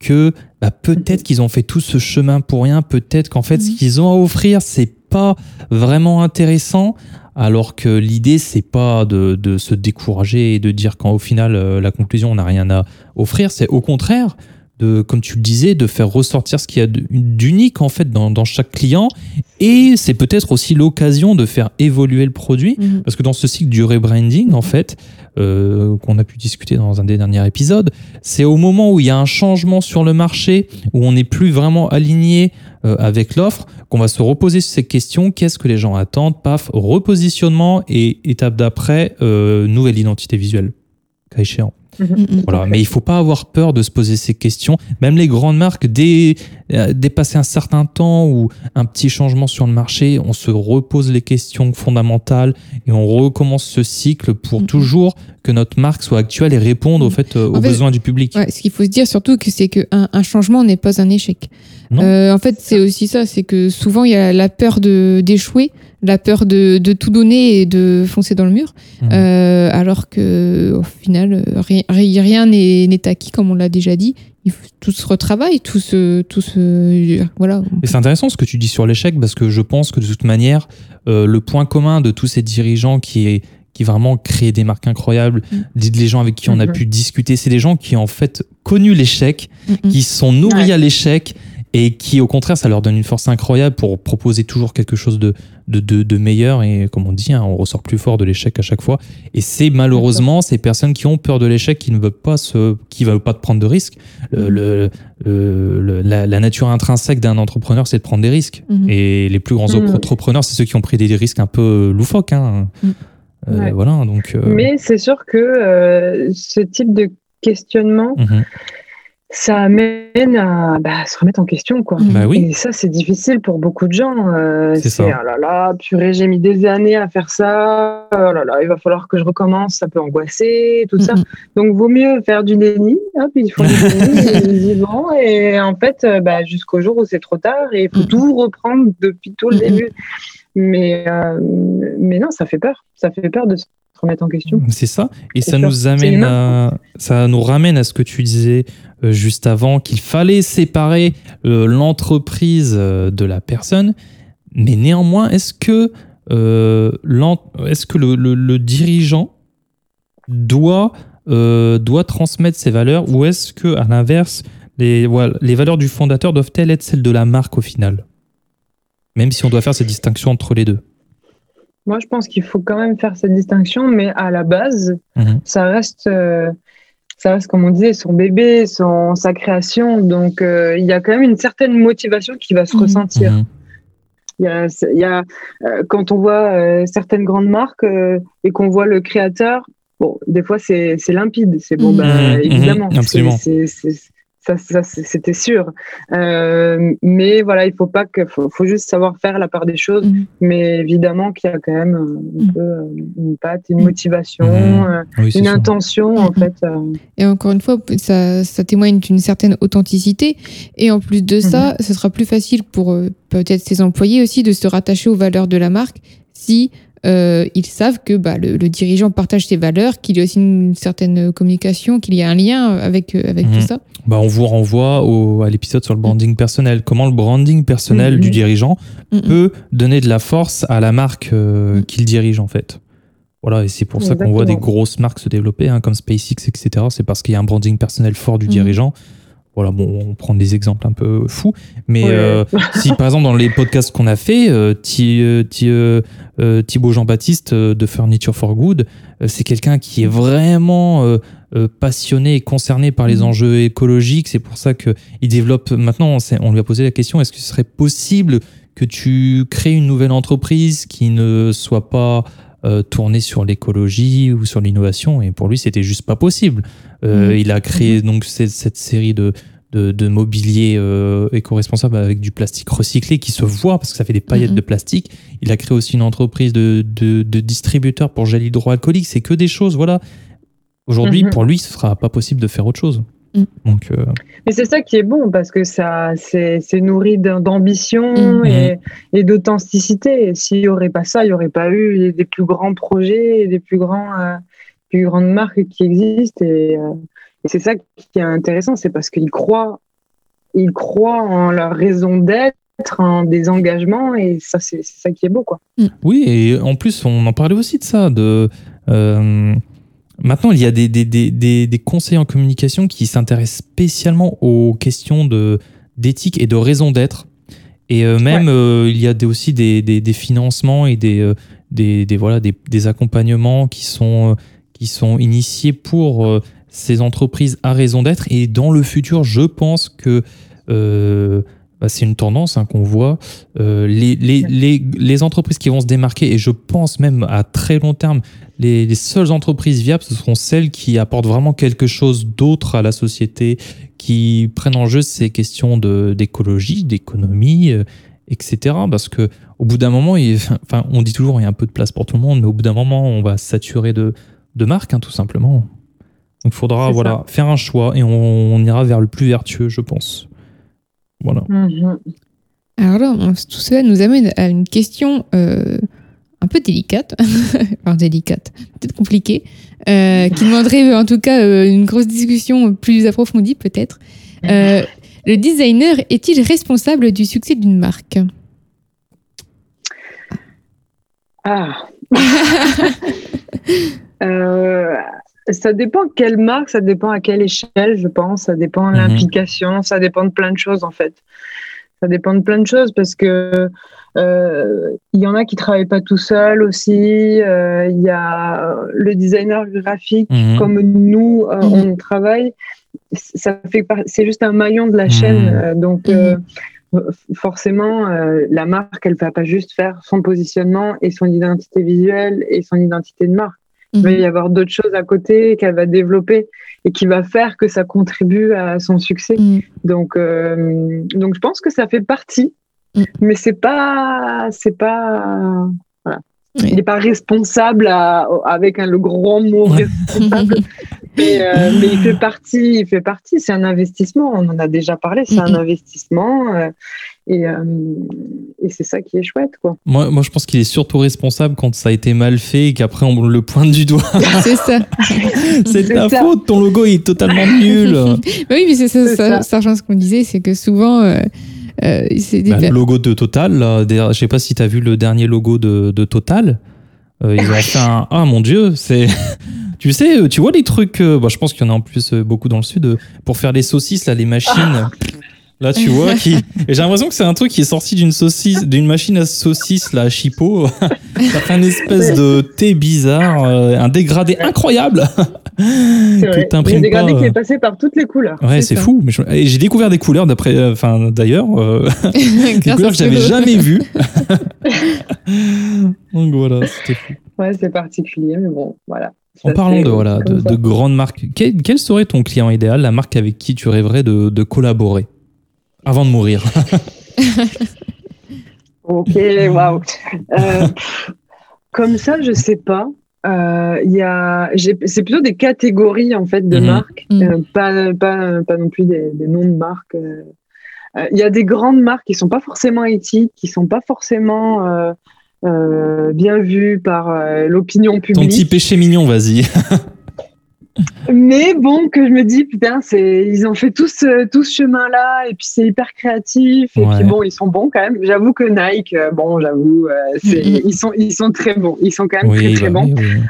que bah, peut-être qu'ils ont fait tout ce chemin pour rien, peut-être qu'en fait, ce Mhm. qu'ils ont à offrir, c'est pas vraiment intéressant, alors que l'idée, c'est pas de, de se décourager et de dire qu'au final, euh, la conclusion, on n'a rien à offrir, c'est au contraire. De, comme tu le disais, de faire ressortir ce qu'il y a d'unique en fait dans, dans chaque client et c'est peut-être aussi l'occasion de faire évoluer le produit Mhm. parce que dans ce cycle du rebranding, en fait, euh, qu'on a pu discuter dans un des derniers épisodes, c'est au moment où il y a un changement sur le marché, où on n'est plus vraiment aligné euh, avec l'offre, qu'on va se reposer sur ces questions. Qu'est-ce que les gens attendent? Paf, repositionnement et étape d'après, euh, nouvelle identité visuelle, cas échéant. Mhm. Voilà, mais il faut pas avoir peur de se poser ces questions. Même les grandes marques, dès euh, dépasser un certain temps ou un petit changement sur le marché, on se repose les questions fondamentales et on recommence ce cycle pour Mhm. toujours que notre marque soit actuelle et réponde au fait euh, aux En fait, besoins du public. Ouais, ce qu'il faut se dire surtout, que c'est qu'un un changement n'est pas un échec. Non. Euh, en fait, c'est aussi ça, c'est que souvent il y a la peur de d'échouer, la peur de, de tout donner et de foncer dans le mur, Mhm. Euh, alors que au final, rien ri- rien n'est acquis, comme on l'a déjà dit. Il faut, tout se retravaille, tout se, tout se, voilà. Et c'est intéressant ce que tu dis sur l'échec parce que je pense que de toute manière, euh, le point commun de tous ces dirigeants qui est qui vraiment créent des marques incroyables, Mm. des les gens avec qui on a Mhm. pu discuter, c'est des gens qui ont en fait connu l'échec, Mhm. qui sont nourris Ouais. à l'échec et qui au contraire ça leur donne une force incroyable pour proposer toujours quelque chose de, de, de, de meilleur et comme on dit, hein, on ressort plus fort de l'échec à chaque fois. Et c'est malheureusement ces personnes qui ont peur de l'échec, qui ne veulent pas se, qui veulent pas prendre de risques. Le, le- le- le- la, la nature intrinsèque d'un entrepreneur, c'est de prendre des risques. Mhm. Et les plus grands Mhm. entrepreneurs, c'est ceux qui ont pris des risques un peu loufoques. Hein. Euh, Ouais. Voilà, donc. euh, Mais c'est sûr que euh, ce type de questionnement. Ça amène à bah, se remettre en question. Quoi. Bah oui. Et ça, c'est difficile pour beaucoup de gens. euh, C'est ça. Oh là là, purée, j'ai mis des années à faire ça. Oh là là, il va falloir que je recommence. Ça peut angoisser, tout ça. Mhm. Donc, vaut mieux faire du déni. Hop, ils font du déni, ils y vont. Et en fait, euh, bah, jusqu'au jour où c'est trop tard et il faut Mhm. tout reprendre depuis tout le début. Mais, euh, mais non, ça fait peur. Ça fait peur de se remettre en question. C'est ça. Et ça sûr. nous amène à, ça nous ramène à ce que tu disais euh, juste avant, qu'il fallait séparer euh, l'entreprise euh, de la personne. Mais néanmoins, est-ce que, euh, est-ce que le, le- le dirigeant doit, euh, doit transmettre ses valeurs ou est-ce que, à l'inverse, les, voilà, les valeurs du fondateur doivent-elles être celles de la marque au final? Même si on doit faire cette distinction entre les deux. Moi, je pense qu'il faut quand même faire cette distinction, mais à la base, Mhm. ça reste, euh, ça reste, comme on disait, son bébé, son, sa création. Donc, euh, il y a quand même une certaine motivation qui va se Mhm. ressentir. Mhm. Il y a, il y a, euh, quand on voit euh, certaines grandes marques euh, et qu'on voit le créateur, bon, des fois c'est c'est limpide, c'est bon, bah, évidemment, c'est- ça, c'était sûr. Euh, mais voilà, il faut pas que, faut, faut juste savoir faire la part des choses. Mhm. Mais évidemment qu'il y a quand même euh, un Mhm. peu euh, une patte, une Mhm. motivation, Oui, une sûr. intention en Mhm. fait. Et encore une fois, ça, ça témoigne d'une certaine authenticité. Et en plus de ça, ce sera plus facile pour peut-être ses employés aussi de se rattacher aux valeurs de la marque si euh, ils savent que bah, le, le dirigeant partage ses valeurs, qu'il y a aussi une certaine communication, qu'il y a un lien avec, avec tout ça. Bah, on vous renvoie au- à l'épisode sur le branding personnel. Comment le branding personnel Mhm. du dirigeant Mhm. peut donner de la force à la marque euh, qu'il dirige en fait. Voilà, et c'est pour ça qu'on voit des grosses marques se développer, hein, comme SpaceX, etc. C'est parce qu'il y a un branding personnel fort du dirigeant. Voilà, bon, on prend des exemples un peu fous, mais Ouais. euh, si par exemple dans les podcasts qu'on a fait, euh, euh, Thi- Thibaut Jean-Baptiste de Furniture for Good, c'est quelqu'un qui est vraiment euh, passionné et concerné par les Mhm. enjeux écologiques. C'est pour ça que il développe. Maintenant, on, lui a posé la question est-ce que ce serait possible que tu crées une nouvelle entreprise qui ne soit pas euh, tournée sur l'écologie ou sur l'innovation? Et pour lui, c'était juste pas possible. Euh, Mhm. Il a créé donc cette, cette série de de, de mobilier euh, éco-responsable avec du plastique recyclé qui se voit parce que ça fait des paillettes Mhm. de plastique. Il a créé aussi une entreprise de, de, de distributeurs pour gel hydroalcoolique. C'est que des choses, voilà. Aujourd'hui, Mhm. pour lui, ce sera pas possible de faire autre chose. Mhm. Donc, euh, Mais c'est ça qui est bon parce que ça, c'est nourri d'am- d'ambition Mhm. et, et d'authenticité. S'il n'y aurait pas ça, il n'y aurait pas eu des plus grands projets et des plus, grands, euh, plus grandes marques qui existent. Et, euh, et c'est ça qui est intéressant, c'est parce qu'ils croient, ils croient en leur raison d'être, en des engagements, et ça, c'est c'est ça qui est beau, quoi. oui, et en plus, on en parlait aussi de ça. De, euh, maintenant, il y a des, des, des, des, conseillers en communication qui s'intéressent spécialement aux questions d'éthique et de raison d'être. Et euh, même, euh, il y a aussi des, financements et des, euh, des, des, voilà, des, des accompagnements qui sont, qui sont initiés pour euh, ces entreprises à raison d'être. Et dans le futur, je pense que bah, c'est une tendance hein, qu'on voit. Euh, les, les, les, les entreprises qui vont se démarquer, et je pense même à très long terme, les, les seules entreprises viables, ce seront celles qui apportent vraiment quelque chose d'autre à la société, qui prennent en jeu ces questions d'écologie, d'économie, euh, etc. Parce que au bout d'un moment, il- enfin, on dit toujours il y a un peu de place pour tout le monde, mais au bout d'un moment, on va saturer de, de marques, hein, tout simplement. Donc, il faudra voilà, faire un choix et on, on ira vers le plus vertueux, je pense. Voilà. Alors là, on- tout cela nous amène à une question euh, un peu délicate, enfin délicate, peut-être compliquée, euh, qui demanderait en tout cas euh, une grosse discussion plus approfondie peut-être. Euh, le designer est-il responsable du succès d'une marque? Ah. Ça dépend quelle marque, ça dépend à quelle échelle, je pense. Ça dépend de Mhm. l'implication, ça dépend de plein de choses en fait. Ça dépend de plein de choses parce que euh, il y en a qui travaillent pas tout seul aussi. Euh, Il y a le designer graphique Mhm. comme nous, euh, Mhm. on travaille. Ça fait c'est juste un maillon de la chaîne. donc forcément, euh, la marque, elle va pas juste faire son positionnement et son identité visuelle et son identité de marque. Il va Mhm. y avoir d'autres choses à côté qu'elle va développer et qui va faire que ça contribue à son succès. Mhm. Donc, euh, donc je pense que ça fait partie, Mm. mais c'est pas, c'est pas. Oui. Il n'est pas responsable à- avec le grand mot responsable, mais, euh, mais il fait partie, il fait partie. C'est un investissement. On en a déjà parlé. C'est un investissement euh, et, euh, et c'est ça qui est chouette, quoi. Moi, moi, je pense qu'il est surtout responsable quand ça a été mal fait et qu'après on le pointe du doigt. C'est ça. c'est ta ça. faute, ton logo est totalement nul. Bah oui, mais c'est ça, C'est ça, ça. ça rejoint ce qu'on disait, c'est que souvent, euh, Bah, le logo de Total, là, je sais pas si tu as vu le dernier logo de, de Total. Euh, ils ont fait un. Ah mon dieu, c'est. Tu sais, euh, tu vois les trucs. euh, bah, je pense qu'il y en a en plus beaucoup dans le sud. pour faire les saucisses, là, les machines. Là, tu vois, qui... et j'ai l'impression que c'est un truc qui est sorti d'une saucisse, d'une machine à saucisse, là, à Chipot. Ça fait une espèce de thé bizarre, euh, un dégradé incroyable. Que t'imprimes dégradé pas, qui euh. est passé par toutes les couleurs. Ouais, c'est fou. Mais je- j'ai découvert des couleurs d'après, euh, enfin, d'ailleurs, euh, des couleurs que j'avais jamais vues. Donc voilà, c'était fou. Ouais, c'est particulier, mais bon, voilà. En Ça, parlant de, voilà, de, grandes marques, quel, quel serait ton client idéal, la marque avec qui tu rêverais de, de collaborer? Avant de mourir Ok, waouh. Euh, Comme ça, je sais pas. Euh, Il y a, j'ai- c'est plutôt des catégories en fait de Mhm. marques, Mhm. euh, pas, pas, pas non plus des, des noms de marques. euh. Euh, Il y a des grandes marques qui sont pas forcément éthiques, qui sont pas forcément euh, euh, bien vues par euh, l'opinion Ton publique. petit péché mignon, vas-y. Mais bon, que je me dis, putain, c'est, ils ont fait tout ce, tout ce chemin-là, et puis c'est hyper créatif, et Ouais. puis bon, ils sont bons quand même. J'avoue que Nike, euh, bon, j'avoue, euh, c'est, Mhm. ils, sont, ils sont très bons. Ils sont quand même très, Oui, très bah bons. oui, oui.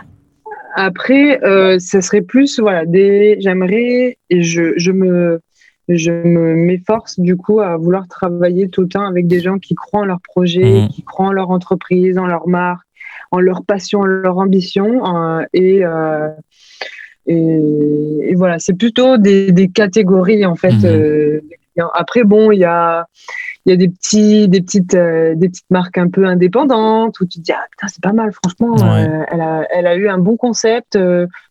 Après, euh, ça serait plus, voilà, des, j'aimerais, et je, je me, je me m'efforce du coup à vouloir travailler tout le temps avec des gens qui croient en leur projet, Mhm. qui croient en leur entreprise, en leur marque, en leur passion, en leur ambition, euh, et, euh, et, et voilà, c'est plutôt des, des catégories en fait. Mhm. euh. Après, bon, il y a, y a des petits, des petites, euh, des petites marques un peu indépendantes où tu te dis ah putain c'est pas mal, franchement, Ouais. euh, elle a, elle a eu un bon concept.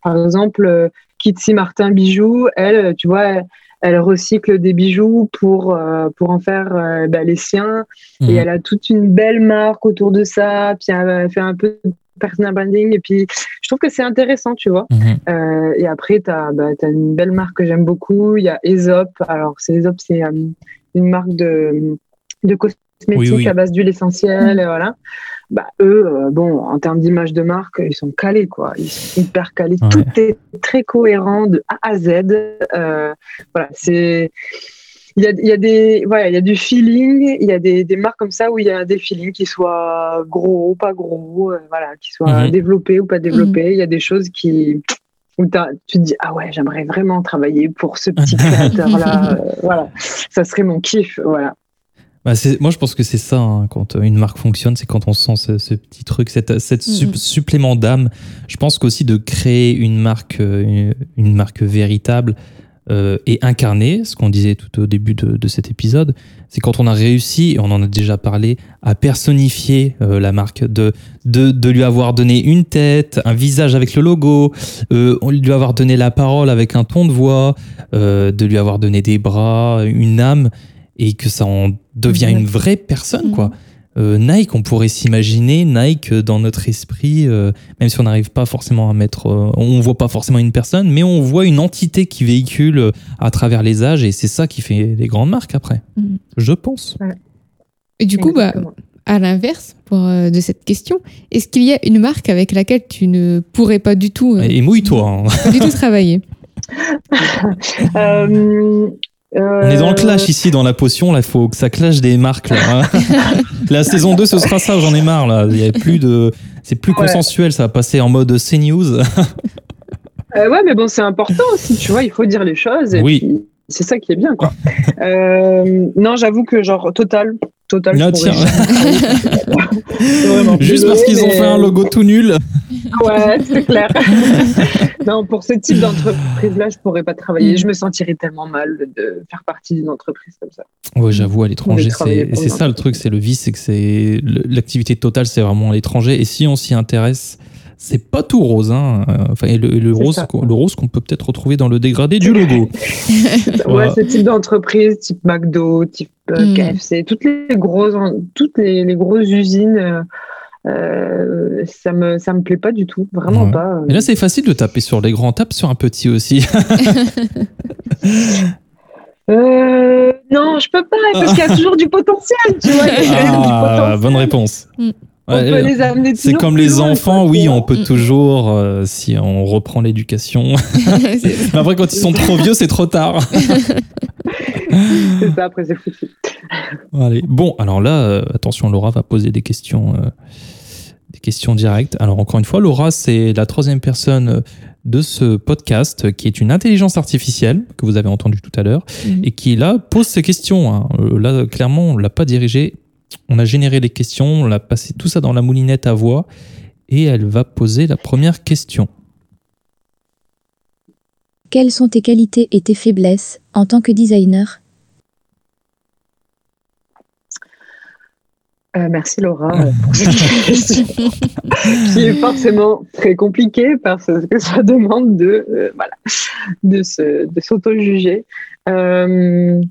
par exemple, Kitsy Martin bijoux, elle, tu vois. Elle, elle recycle des bijoux pour, euh, pour en faire euh, bah, les siens. Et Mhm. elle a toute une belle marque autour de ça. Puis elle fait un peu de personal branding. Et puis, je trouve que c'est intéressant, tu vois. Mhm. Euh, et après, tu as, une belle marque que j'aime beaucoup. Il y a Aesop. Alors, c'est Aesop, c'est euh, une marque de, de cosmétiques Oui, oui. à base d'huile essentielle. et Voilà. Bah, eux, euh, bon, en termes d'image de marque, ils sont calés, quoi. Ils sont hyper calés. Ouais. Tout est très cohérent de A à Z. Voilà, c'est. Il y a, il y a des voilà il y a du feeling il y a des, des marques comme ça où il y a des feelings qui soient gros ou pas gros euh, voilà qui soient Mhm. développés ou pas développés il y a des choses qui où tu te dis ah ouais j'aimerais vraiment travailler pour ce petit créateur là voilà ça serait mon kiff voilà Bah, moi, je pense que c'est ça, hein, quand euh, une marque fonctionne, c'est quand on sent ce, ce petit truc, cette, cette Mhm. supplément d'âme. Je pense qu'aussi de créer une marque, euh, une, une marque véritable euh, et incarnée, ce qu'on disait tout au début de, de cet épisode, c'est quand on a réussi, et on en a déjà parlé, à personnifier euh, la marque, de, de, de lui avoir donné une tête, un visage avec le logo, euh, on lui avoir donné la parole avec un ton de voix, euh, de lui avoir donné des bras, une âme et que ça en devient une vraie personne, quoi. Mhm. Euh, Nike, on pourrait s'imaginer Nike euh, dans notre esprit, euh, même si on n'arrive pas forcément à mettre, euh, on voit pas forcément une personne, mais on voit une entité qui véhicule à travers les âges, et c'est ça qui fait les grandes marques après. Mhm. Je pense. Et du coup, bah, à l'inverse pour, euh, de cette question, est-ce qu'il y a une marque avec laquelle tu ne pourrais pas du tout, euh, Et mouille-toi. hein. pas du tout travailler? Euh, On est dans le euh, clash ici, dans la potion. Là, il faut que ça clash des marques. Là, hein. la saison 2, ce sera ça. J'en ai marre. Là, il y a plus de. C'est plus Ouais. consensuel. Ça va passer en mode CNews. Euh, ouais, mais bon, c'est important aussi, tu vois, il faut dire les choses. Et Oui. puis, c'est ça qui est bien, quoi. Euh, non, j'avoue que, genre, Total. Ah, tiens. Juste parce qu'ils ont fait un logo tout nul. Ouais, c'est clair. non, pour ce type d'entreprise-là, je pourrais pas travailler. Je me sentirais tellement mal de, faire partie d'une entreprise comme ça. Ouais, j'avoue, à l'étranger, c'est ça le truc, c'est le vice, c'est que c'est l'activité totale, c'est vraiment à l'étranger. Et si on s'y intéresse, c'est pas tout rose. Hein. Enfin, et le, rose, ça. le rose qu'on peut peut-être retrouver dans le dégradé du logo. Ouais, ce type d'entreprise, type McDo, type euh, Mm. KFC, toutes les grosses, toutes les, les grosses usines, euh, euh, ça me, ça me plaît pas du tout, vraiment Ouais. pas. Et là, c'est facile de taper sur les grands, tape sur un petit aussi. Euh, non, je peux pas, parce qu'il y a toujours du potentiel, tu vois. du Ah, potentiel. bonne réponse. Mm. On Ouais, peut les amener c'est comme plus les loin, enfants, oui, on peut Mm. toujours, euh, si on reprend l'éducation. Mais après, quand ils sont trop vieux, c'est trop tard. C'est ça, après c'est foutu. Allez. Bon, alors là, euh, attention, Laura va poser des questions, euh, des questions directes. Alors encore une fois, Laura, c'est la troisième personne de ce podcast, qui est une intelligence artificielle que vous avez entendu tout à l'heure, Mhm. et qui là pose ces questions. hein. Euh, Là, clairement, on l'a pas dirigé. On a généré les questions, on a passé tout ça dans la moulinette à voix, et elle va poser la première question. Quelles sont tes qualités et tes faiblesses en tant que designer? Euh, merci Laura pour cette question qui est forcément très compliquée parce que ça demande de euh, voilà de se de s'auto-juger. Euh,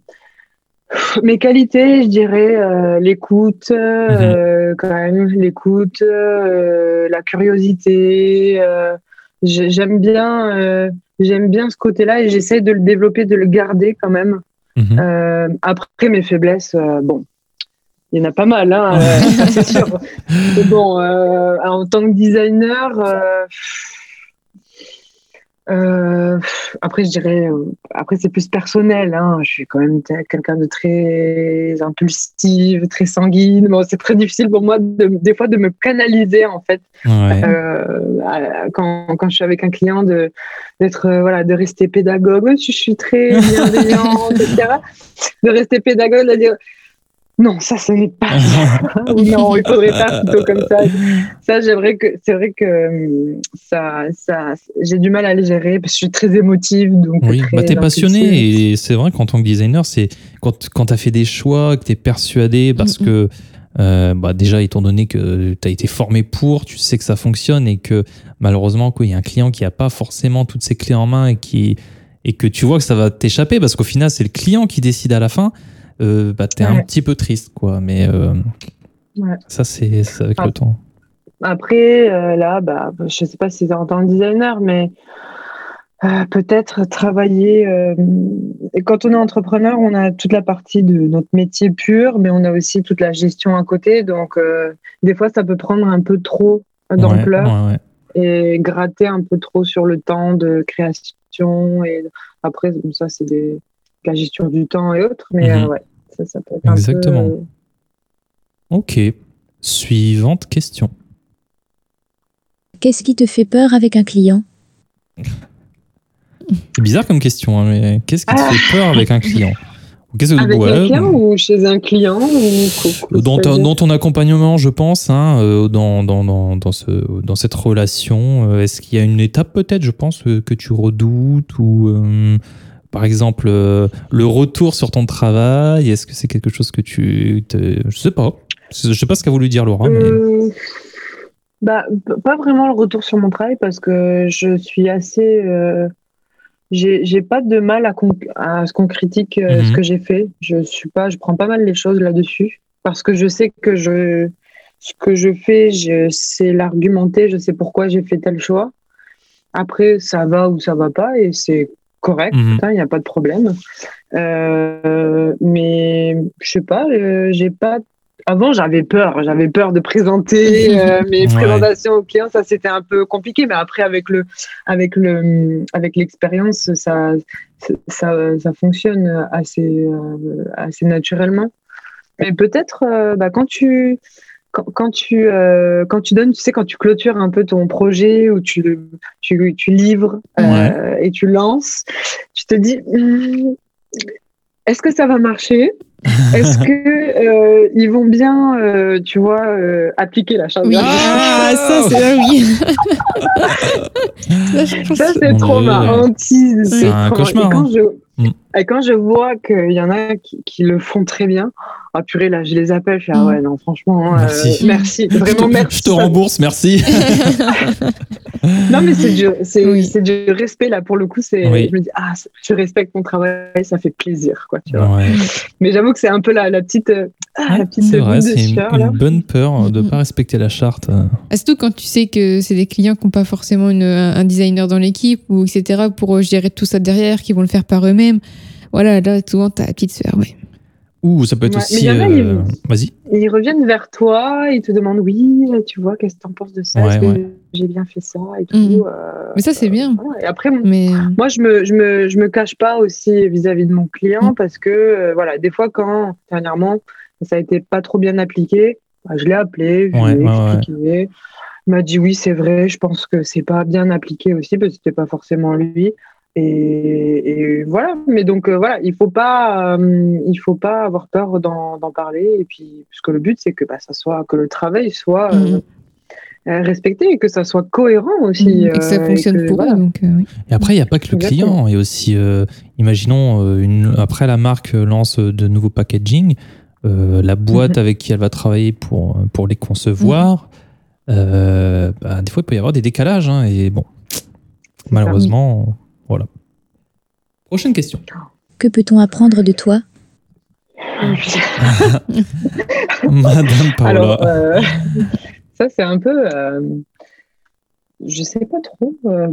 mes qualités, je dirais euh, l'écoute, euh, quand même l'écoute, euh, la curiosité. j'ai- j'aime bien j'aime bien ce côté-là et j'essaie de le développer, de le garder quand même. Mhm. Après mes faiblesses, bon, il y en a pas mal, hein, c'est sûr. Mais bon, en tant que designer, euh, après je dirais, euh, après c'est plus personnel. Hein, je suis quand même quelqu'un de très impulsif, très sanguine. Bon, c'est très difficile pour moi de, des fois de me canaliser en fait Ouais. euh, quand, quand je suis avec un client de d'être voilà de rester pédagogue je suis très bienveillante etc de rester pédagogue de dire non ça ce n'est pas ça ou non il faudrait faire plutôt comme ça ça j'aimerais que c'est vrai que hum, ça ça j'ai du mal à le gérer parce que je suis très émotive donc Oui, bah t'es impulsive. passionné et c'est vrai qu'en tant que designer, c'est quand, quand tu as fait des choix, que tu es persuadé parce Mhm. que euh, bah déjà étant donné que tu as été formé pour, tu sais que ça fonctionne et que malheureusement il y a un client qui a pas forcément toutes ses clés en main et qui et que tu vois que ça va t'échapper parce qu'au final c'est le client qui décide à la fin, euh, bah t'es un petit peu triste quoi, mais euh, Ouais. ça c'est avec le temps. Après, euh, là, bah, je sais pas si c'est en tant que designer, mais euh, peut-être travailler. quand on est entrepreneur, on a toute la partie de notre métier pur, mais on a aussi toute la gestion à côté. Donc, des fois, ça peut prendre un peu trop d'ampleur ouais. et gratter un peu trop sur le temps de création. Et après, ça, c'est des la gestion du temps et autres. Mais Mhm. euh, ouais, ça, ça peut être un Exactement. peu. Ok. Suivante question. Qu'est-ce qui te fait peur avec un client? C'est bizarre comme question, hein, mais qu'est-ce qui te Ah. fait peur avec un client? Que- Avec ouais, quelqu'un ou chez un client ou... dans, ton, dans ton accompagnement, je pense, hein, euh, dans, dans, dans, dans, ce, dans cette relation, euh, est-ce qu'il y a une étape peut-être, je pense, euh, que tu redoutes ou euh, par exemple euh, le retour sur ton travail Est-ce que c'est quelque chose que tu, te- je sais pas, je sais pas ce qu'a voulu dire Laura, mais Euh, bah, pas vraiment le retour sur mon travail parce que je suis assez. euh, j'ai pas de mal à, ce qu'on critique euh, Mhm. ce que j'ai fait. Je suis pas, je prends pas mal les choses là-dessus parce que je sais que je ce que je fais, je sais l'argumenter, je sais pourquoi j'ai fait tel choix. Après, ça va ou ça va pas et c'est correct, Mhm. il n'y a pas de problème. Euh, mais je sais pas, euh, j'ai pas avant, j'avais peur. J'avais peur de présenter euh, mes Ouais. présentations aux clients. Ça, c'était un peu compliqué. Mais après, avec le, avec le, avec l'expérience, ça, ça, ça fonctionne assez, assez naturellement. Mais peut-être, bah, quand tu, quand, quand tu, euh, quand tu donnes, tu sais, quand tu clôtures un peu ton projet ou tu, tu, tu livres euh, et tu lances, tu te dis, Hum, est-ce que ça va marcher? Est-ce que euh, ils vont bien, euh, tu vois, euh, appliquer la charte Oui, graphique ah, ça c'est ah oui. Ça, c'est trop Dieu. marrant. C'est C'est un trop- cauchemar, Et quand, hein. je, Mm. et quand je vois qu'il y en a qui, qui le font très bien, ah purée, là, je les appelle. Je fais, ah Mm. ouais, non, franchement, euh, Merci. merci. je Vraiment, te, merci. je te rembourse, merci. Non, mais c'est du, c'est, Oui. c'est du respect, là, pour le coup. C'est, Oui. Je me dis, ah, tu respectes ton travail, ça fait plaisir, quoi, tu vois. Ouais. Mais j'avoue que c'est un peu la, la petite, euh, ah, la petite C'est vrai, de c'est une, sueur, une là. bonne peur de ne Mhm. pas respecter la charte. Ah, Surtout quand tu sais que c'est des clients qui n'ont pas forcément une- un designer dans l'équipe ou etc. pour gérer tout ça derrière, qui vont le faire par eux-mêmes. Voilà, là, souvent, t'as la petite sœur, ouais. Ou ça peut être Ouais, aussi. il euh, ils- Vas-y. Ils reviennent vers toi, ils te demandent, oui, tu vois, qu'est-ce que tu en penses de ça Ouais, Est-ce que ouais. j'ai bien fait ça et tout Mhm. euh, Mais ça, c'est bien. voilà. Et après, Mais Moi, je me, je me, je me cache pas aussi vis-à-vis de mon client Mm. parce que, euh, voilà, des fois, quand dernièrement, ça a été pas trop bien appliqué, bah, je l'ai appelé, je Ouais, lui ai expliqué. m'a dit oui, c'est vrai. Je pense que c'est pas bien appliqué aussi parce que c'était pas forcément lui. Et, et voilà. Mais donc euh, voilà, il faut pas, euh, il faut pas avoir peur d'en parler. Et puis, parce que le but c'est que bah, ça soit que le travail soit euh, Mhm. respecté et que ça soit cohérent aussi. Mhm. et que ça fonctionne que, pour voilà. eux. Donc, euh, oui. Et après, il n'y a pas que le Exactement. client, il y a aussi, euh, imaginons, une, après la marque lance de nouveaux packaging, euh, la boîte Mhm. avec qui elle va travailler pour, pour les concevoir, euh, bah, des fois, il peut y avoir des décalages. hein, et bon, malheureusement, voilà. Prochaine question. Que peut-on apprendre de toi? Madame Paola. Alors, euh, ça, c'est un peu. euh, je sais pas trop. euh,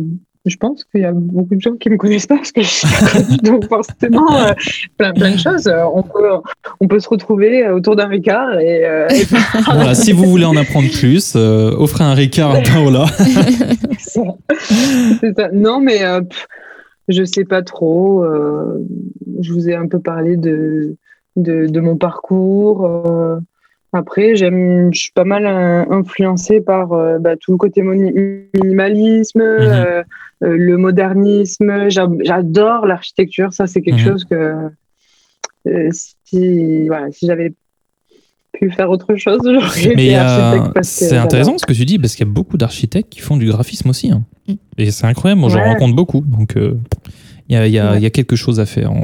je pense qu'il y a beaucoup de gens qui me connaissent pas parce que je suis donc forcément, euh, plein, plein de choses. Euh, On peut, on peut se retrouver autour d'un Ricard et, euh, et Voilà, si vous voulez en apprendre plus, euh, offrez un Ricard à Paola. c'est c'est ça. Non, mais euh, pff, je sais pas trop. euh, je vous ai un peu parlé de, de, de mon parcours. euh, après, j'aime, je suis pas mal euh, influencée par euh, bah, tout le côté minimalisme, euh, euh, le modernisme. J'a- J'adore l'architecture. Ça, c'est quelque Mhm. chose que euh, si, voilà, si j'avais pu faire autre chose, j'aurais été euh, architecte. c'est intéressant ce que tu dis, parce qu'il y a beaucoup d'architectes qui font du graphisme aussi. hein. Mm. Et c'est incroyable, moi j'en Ouais. rencontre beaucoup. Donc euh, il y, a, il y a- Ouais. il y a quelque chose à faire. euh.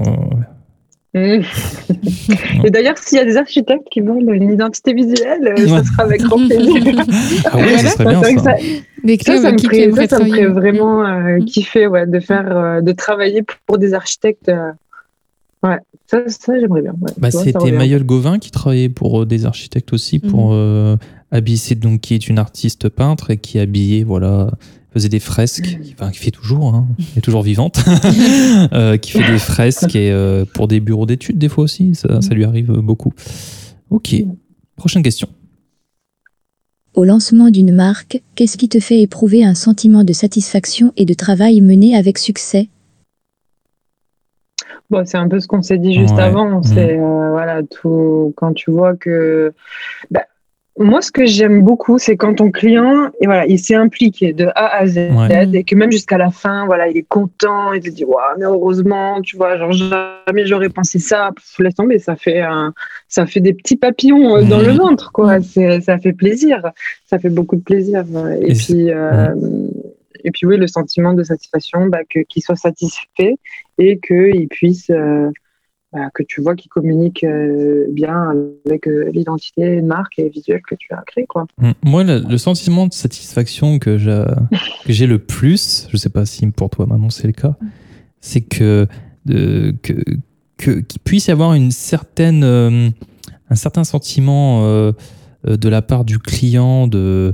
Et d'ailleurs, s'il y a des architectes qui veulent une identité visuelle, euh, Ouais. ça sera avec grand plaisir. Ah ouais, ça serait C'est bien ça. ça, Des ça, me ferait, ça, aimerais ça me ferait travailler. vraiment euh, Mm. kiffer ouais, de faire, euh, de travailler pour des architectes. euh, ouais, ça, ça j'aimerais bien. ouais. Bah, C'était. Mayol Gauvin qui travaillait pour euh, des architectes aussi, pour euh, habiller, donc qui est une artiste peintre et qui habillait, voilà, faisait des fresques, qui, enfin, qui fait toujours, hein, elle est toujours vivante, euh, qui fait des fresques et euh, pour des bureaux d'études des fois aussi, ça, ça lui arrive beaucoup. Ok, prochaine question. Au lancement d'une marque, qu'est-ce qui te fait éprouver un sentiment de satisfaction et de travail mené avec succès? Bon, c'est un peu ce qu'on s'est dit juste Ouais. avant. Mm. C'est euh, voilà tout quand tu vois que. bah, moi, ce que j'aime beaucoup, c'est quand ton client, et voilà, il s'est impliqué de A à Z, Ouais. et que même jusqu'à la fin, voilà, il est content, il te dit, waouh, mais heureusement, tu vois, genre jamais j'aurais pensé ça. Pff, laisse tomber, ça fait un, ça fait des petits papillons euh, dans Mhm. le ventre, quoi. C'est, ça fait plaisir, ça fait beaucoup de plaisir. Et, puis, euh, et puis oui, le sentiment de satisfaction, bah, que, qu'il soit satisfait et qu'il puisse, euh, que tu vois qu'il communique euh, bien avec euh, l'identité de marque et visuelle que tu as créée, quoi. Mm. Moi, le, sentiment de satisfaction que j'ai le plus, je sais pas si pour toi maintenant c'est le cas, c'est que de- que qu'il puisse y avoir une certaine euh, un certain sentiment de la part du client de-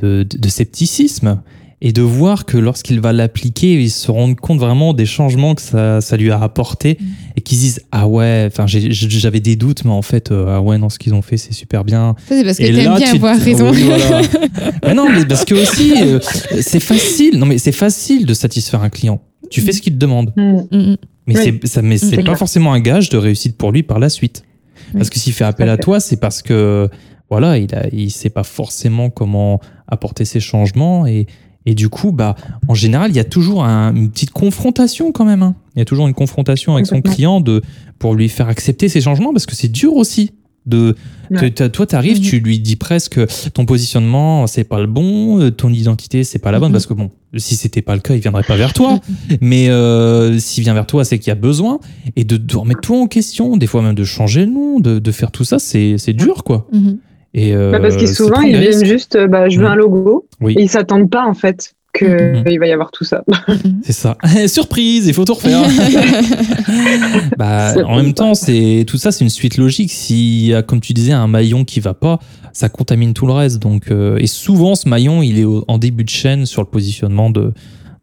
de scepticisme et de voir que lorsqu'il va l'appliquer, il se rend compte vraiment des changements que ça, ça lui a apporté et qu'ils se disent ah ouais, enfin j'avais des doutes mais en fait euh, ah ouais non ce qu'ils ont fait c'est super bien Ça, c'est parce que et t'aimes là, bien tu- avoir raison. Oui, voilà. mais non, mais parce que aussi, euh, c'est facile. Non, mais c'est facile de satisfaire un client. Tu fais ce qu'il te demande. Mm. Mm, mm. Mais Oui. c'est ça, mais c'est C'est pas clair. forcément un gage de réussite pour lui par la suite. Parce que s'il fait appel à toi, c'est parce que voilà, il a, il sait pas forcément comment apporter ces changements et et du coup, bah, en général, il y a toujours un- une petite confrontation quand même. hein. Il y a toujours une confrontation avec son client de, pour lui faire accepter ces changements parce que c'est dur aussi. De, Ouais. toi, tu arrives, Mhm. tu lui dis presque ton positionnement, c'est pas le bon, euh, ton identité, c'est pas la bonne. Mhm. Parce que bon, si c'était pas le cas, il viendrait pas vers toi. Mais euh, s'il vient vers toi, c'est qu'il y a besoin. Et de, de remettre tout en question, des fois même de changer le nom, de, de faire tout ça, c'est c'est dur, quoi. Mhm. Et, euh, Bah, parce que souvent, ils viennent juste, euh, bah, je veux Mm. un logo, Oui. et ils s'attendent pas, en fait, qu'il Mhm. va y avoir tout ça. C'est ça. Surprise, il faut tout refaire. bah, en même temps, c'est tout ça, c'est une suite logique. S'il y a, comme tu disais, un maillon qui va pas, ça contamine tout le reste. Donc, euh, et souvent, ce maillon, il est au- en début de chaîne sur le positionnement de,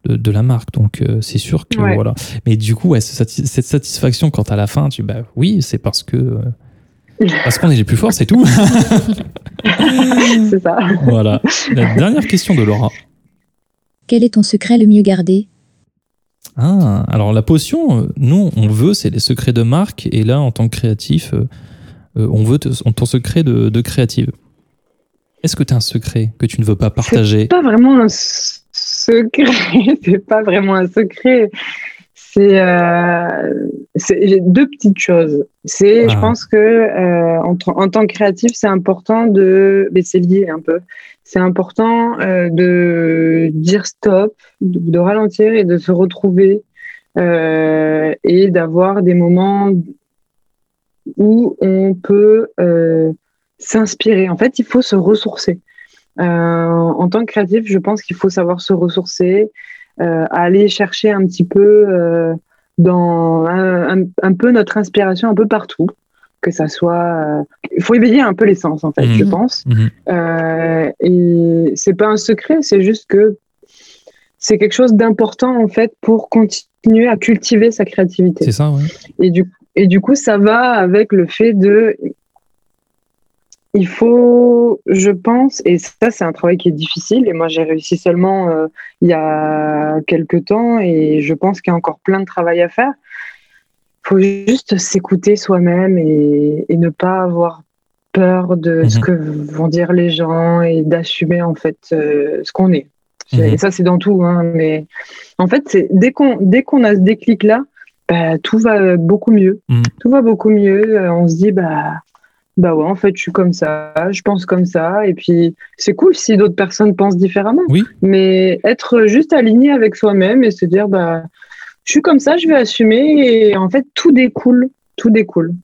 de, de la marque. Donc, euh, c'est sûr que Ouais. voilà. Mais du coup, ouais, cette satisfaction quand à la fin, tu bah oui, c'est parce que euh, parce qu'on est les plus forts, c'est tout. c'est ça. voilà. La dernière question de Laura. Quel est ton secret le mieux gardé? Ah, alors la potion, euh, nous, on veut, c'est les secrets de marque. Et là, en tant que créatif, euh, euh, on veut te- ton secret de, de créative. Est-ce que tu as un secret que tu ne veux pas partager? C'est pas vraiment un secret. c'est pas vraiment un secret. C'est, euh, deux petites choses. C'est, je Ah. pense que euh, en, tant que créatif, c'est important de, mais c'est lié un peu. C'est important euh, de dire stop, de, de ralentir et de se retrouver et d'avoir des moments où on peut s'inspirer. En fait, il faut se ressourcer. En tant que créatif, je pense qu'il faut savoir se ressourcer, euh, aller chercher un petit peu euh, dans un, un- un peu notre inspiration un peu partout, que ça soit. euh, Il faut éveiller un peu l'essence, en fait, Mhm. je pense. Mhm. Euh, et c'est pas un secret, c'est juste que c'est quelque chose d'important en fait pour continuer à cultiver sa créativité. C'est ça, ouais. Et du, et du coup, ça va avec le fait de. Il faut, je pense, et ça, c'est un travail qui est difficile. Et moi, j'ai réussi seulement euh, il y a quelques temps, et je pense qu'il y a encore plein de travail à faire. Il faut juste s'écouter soi-même et, et ne pas avoir peur de ce Mhm. que vont dire les gens et d'assumer en fait euh, ce qu'on est. Mhm. Et ça, c'est dans tout. Hein, mais en fait, c'est dès qu'on dès qu'on a ce déclic-là, bah, tout va beaucoup mieux. Mhm. Tout va beaucoup mieux. Euh, On se dit, bah, bah ouais, en fait, je suis comme ça, je pense comme ça. Et puis, c'est cool si d'autres personnes pensent différemment. Oui. Mais être juste aligné avec soi-même et se dire, bah, je suis comme ça, je vais assumer. Et en fait, tout découle. Tout découle.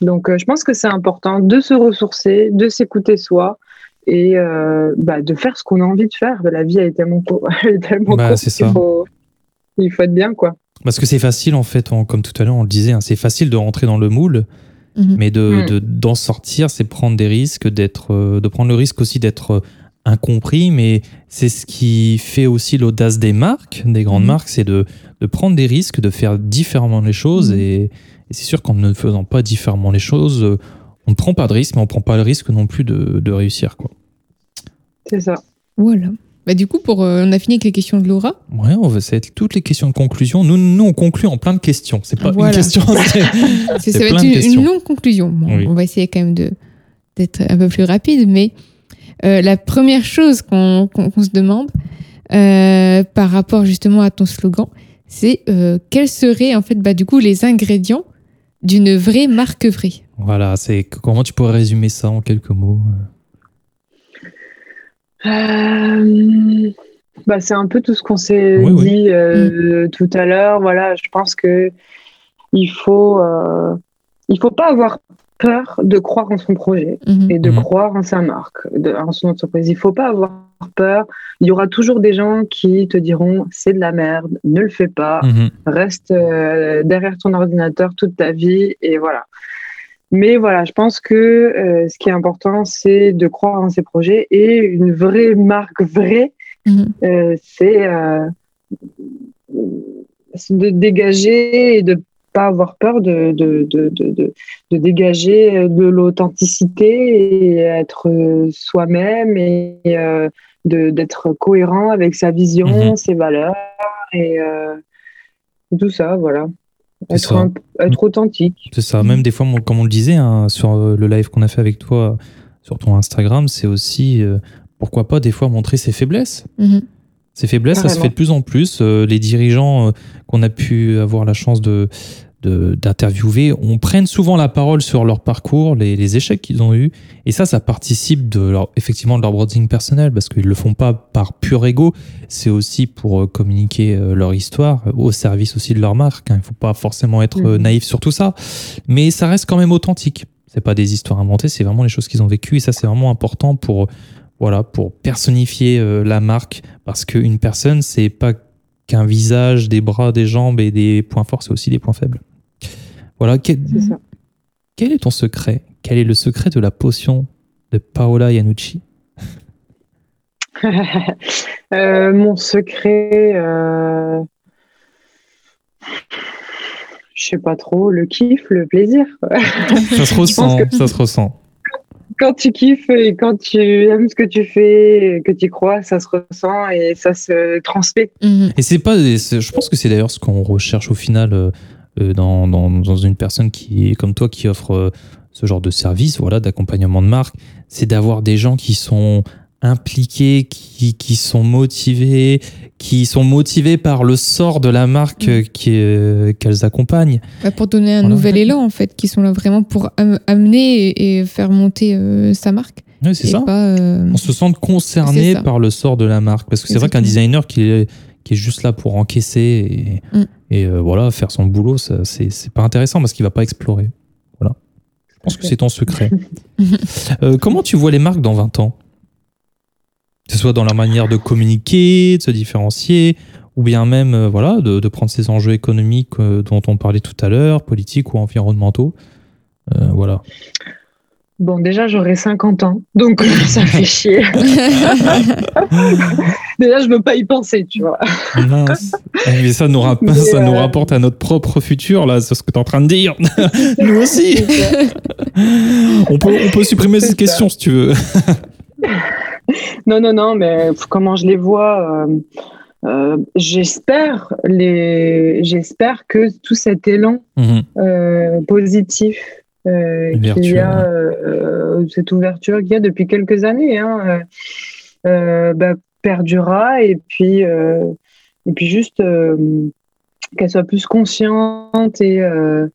Donc, euh, je pense que c'est important de se ressourcer, de s'écouter soi et euh, bah, de faire ce qu'on a envie de faire. La vie, est tellement, est tellement Bah, courte ça. faut, il faut être bien, quoi. Parce que c'est facile, en fait, on- comme tout à l'heure, on le disait, hein, c'est facile de rentrer dans le moule, Mhm. mais de, Mm. de- d'en sortir, c'est prendre des risques, d'être, euh, de prendre le risque aussi d'être euh, incompris, mais c'est ce qui fait aussi l'audace des marques, des grandes Mhm. marques, c'est de, de prendre des risques, de faire différemment les choses, Mhm. et, et c'est sûr qu'en ne faisant pas différemment les choses, euh, on ne prend pas de risque, mais on ne prend pas le risque non plus de, de réussir. Quoi. C'est ça. Voilà. Bah, du coup, pour, euh, on a fini avec les questions de Laura. Ouais, on va, ça va être toutes les questions de conclusion. Nous, nous, on conclut en plein de questions. C'est pas Voilà. une question. c'est- Ça va être une, longue conclusion. Bon, Oui. On va essayer quand même de d'être un peu plus rapide, mais euh, la première chose qu'on qu'on- qu'on se demande euh, par rapport justement à ton slogan, c'est quels seraient en fait bah, du coup les ingrédients d'une vraie marque vraie? Voilà, c'est comment tu pourrais résumer ça en quelques mots Euh, bah, c'est un peu tout ce qu'on s'est Oui, oui. dit euh, tout à l'heure. Voilà, je pense que il faut, euh, il faut pas avoir peur de croire en son projet Mhm. et de Mhm. croire en sa marque, de- en son entreprise. Il faut pas avoir peur. Il y aura toujours des gens qui te diront c'est de la merde, ne le fais pas, Mhm. reste euh, derrière ton ordinateur toute ta vie et voilà. Mais voilà, je pense que euh, ce qui est important, c'est de croire en ses projets et une vraie marque vraie, Mhm. euh, c'est euh, de dégager et de pas avoir peur de, de, de, de, de, dégager de l'authenticité et être soi-même et euh, d'être cohérent avec sa vision, Mhm. ses valeurs et euh, tout ça, voilà. Être, ça. un- être authentique. C'est ça. Même des fois, comme on le disait hein, sur euh, le live qu'on a fait avec toi sur ton Instagram, c'est aussi euh, pourquoi pas des fois montrer ses faiblesses. Mhm. Ces faiblesses, ça se fait de plus en plus. Euh, les dirigeants euh, qu'on a pu avoir la chance de- d'interviewer, on prenne souvent la parole sur leur parcours, les, les échecs qu'ils ont eus, et ça, ça participe de leur, effectivement de leur branding personnel, parce qu'ils le font pas par pur ego, c'est aussi pour euh, communiquer euh, leur histoire euh, au service aussi de leur marque. hein. Il faut pas forcément être Mhm. naïf sur tout ça, mais ça reste quand même authentique. C'est pas des histoires inventées, c'est vraiment les choses qu'ils ont vécues, et ça, c'est vraiment important pour voilà, pour personnifier la marque, parce qu'une personne, c'est pas qu'un visage, des bras, des jambes et des points forts, c'est aussi des points faibles. Voilà, quel, C'est ça. quel est ton secret? Quel est le secret de la potion de Paola Yanucci Euh, mon secret, euh... je sais pas trop, le kiff, le plaisir. Ça se ressent, que- ça se ressent. quand tu kiffes et quand tu aimes ce que tu fais, que tu crois, ça se ressent et ça se transmet. Mhm. Et c'est pas, je pense que c'est d'ailleurs ce qu'on recherche au final euh, dans, dans, dans une personne qui est comme toi, qui offre euh, ce genre de service, voilà, d'accompagnement de marque, c'est d'avoir des gens qui sont impliqués, qui, qui sont motivés, qui sont motivés par le sort de la marque Mm. euh, euh, qu'elles accompagnent. Pour donner un Voilà. nouvel élan, en fait, qui sont là vraiment pour am- amener et, faire monter euh, sa marque. Oui, c'est ça. pas, euh, On se sent concerné par le sort de la marque. Parce que c'est vrai qu'un designer qui est, qui est juste là pour encaisser et, Mm. et, euh, voilà, faire son boulot, ça, c'est, pas intéressant parce qu'il va pas explorer. Voilà. Je pense que c'est ton secret. Euh, comment tu vois les marques dans 20 ans? Que ce soit dans leur manière de communiquer, de se différencier, ou bien même euh, voilà, de, de prendre ces enjeux économiques dont on parlait tout à l'heure, politiques ou environnementaux. Voilà. Bon, déjà, j'aurai 50 ans, donc ça fait chier. déjà, je veux pas y penser, tu vois. Mince. Eh, Mais ça nous, Mais, ça nous euh, rapporte à notre propre futur, là, c'est ce que tu es en train de dire. nous aussi. on, peut, on peut supprimer cette ça. question si tu veux. Non, non, non, mais comment je les vois euh, euh, J'espère les, j'espère que tout cet élan Mhm. euh, positif qu'il Ouverture, y a, euh, cette ouverture qu'il y a depuis quelques années, hein, euh, euh, bah, perdurera et puis euh, et puis juste euh, qu'elle soit plus consciente et, euh,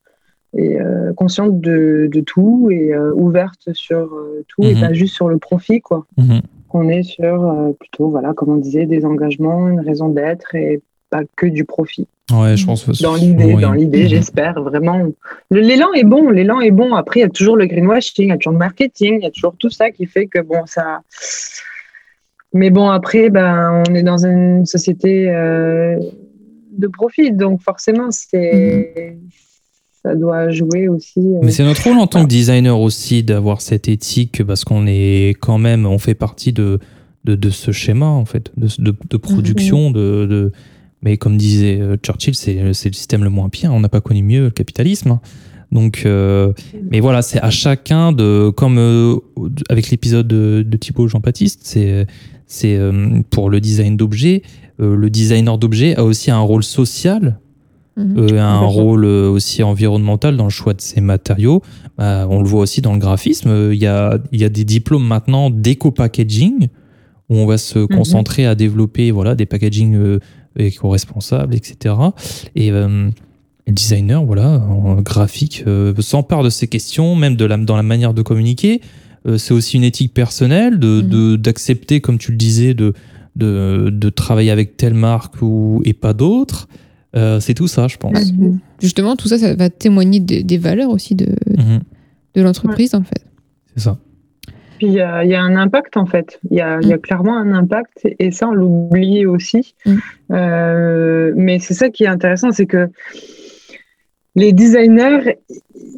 et euh, consciente de, de tout et euh, ouverte sur euh, tout et Mhm. pas juste sur le profit quoi Mhm. qu'on est sur euh, plutôt voilà comme on disait des engagements une raison d'être et pas que du profit Ouais, je pense. dans l'idée, Oui. dans l'idée, Mhm. j'espère vraiment. L'élan est bon, l'élan est bon. Après, il y a toujours le greenwashing, il y a toujours le marketing, il y a toujours tout ça qui fait que bon, ça. Mais bon, après, ben, on est dans une société euh, de profit, donc forcément, c'est ça doit jouer aussi. euh, Mais c'est notre rôle en tant que designer aussi d'avoir cette éthique parce qu'on est quand même, on fait partie de, de, de ce schéma en fait, de, de, de production. De, de- mais comme disait euh, Churchill, c'est c'est le système le moins pire. On n'a pas connu mieux le capitalisme. Donc, euh, mais voilà, c'est à chacun de, comme euh, avec l'épisode de, de Thibaut Jean-Baptiste, c'est c'est euh, pour le design d'objets. euh, le designer d'objets a aussi un rôle social Mhm. euh, un rôle euh, aussi environnemental dans le choix de ses matériaux. Bah, on le voit aussi dans le graphisme. Euh, Il y a, il y a des diplômes maintenant d'éco-packaging où on va se concentrer à développer voilà, des packaging éco-responsables, etc. Et euh, le designer, voilà, en graphique, euh, s'empare de ces questions, même de la, dans la manière de communiquer. Euh, c'est aussi une éthique personnelle de- Mhm. de- d'accepter, comme tu le disais, de, de, de travailler avec telle marque ou, et pas d'autres. Euh, c'est tout ça, je pense. Bah, Justement, tout ça, ça va témoigner de- des valeurs aussi de, Mhm. de l'entreprise, en fait. C'est ça. Puis il y, a il y a un impact en fait. Il y a, y a clairement un impact et ça on l'oublie aussi. Mm. Euh, mais c'est ça qui est intéressant, c'est que les designers,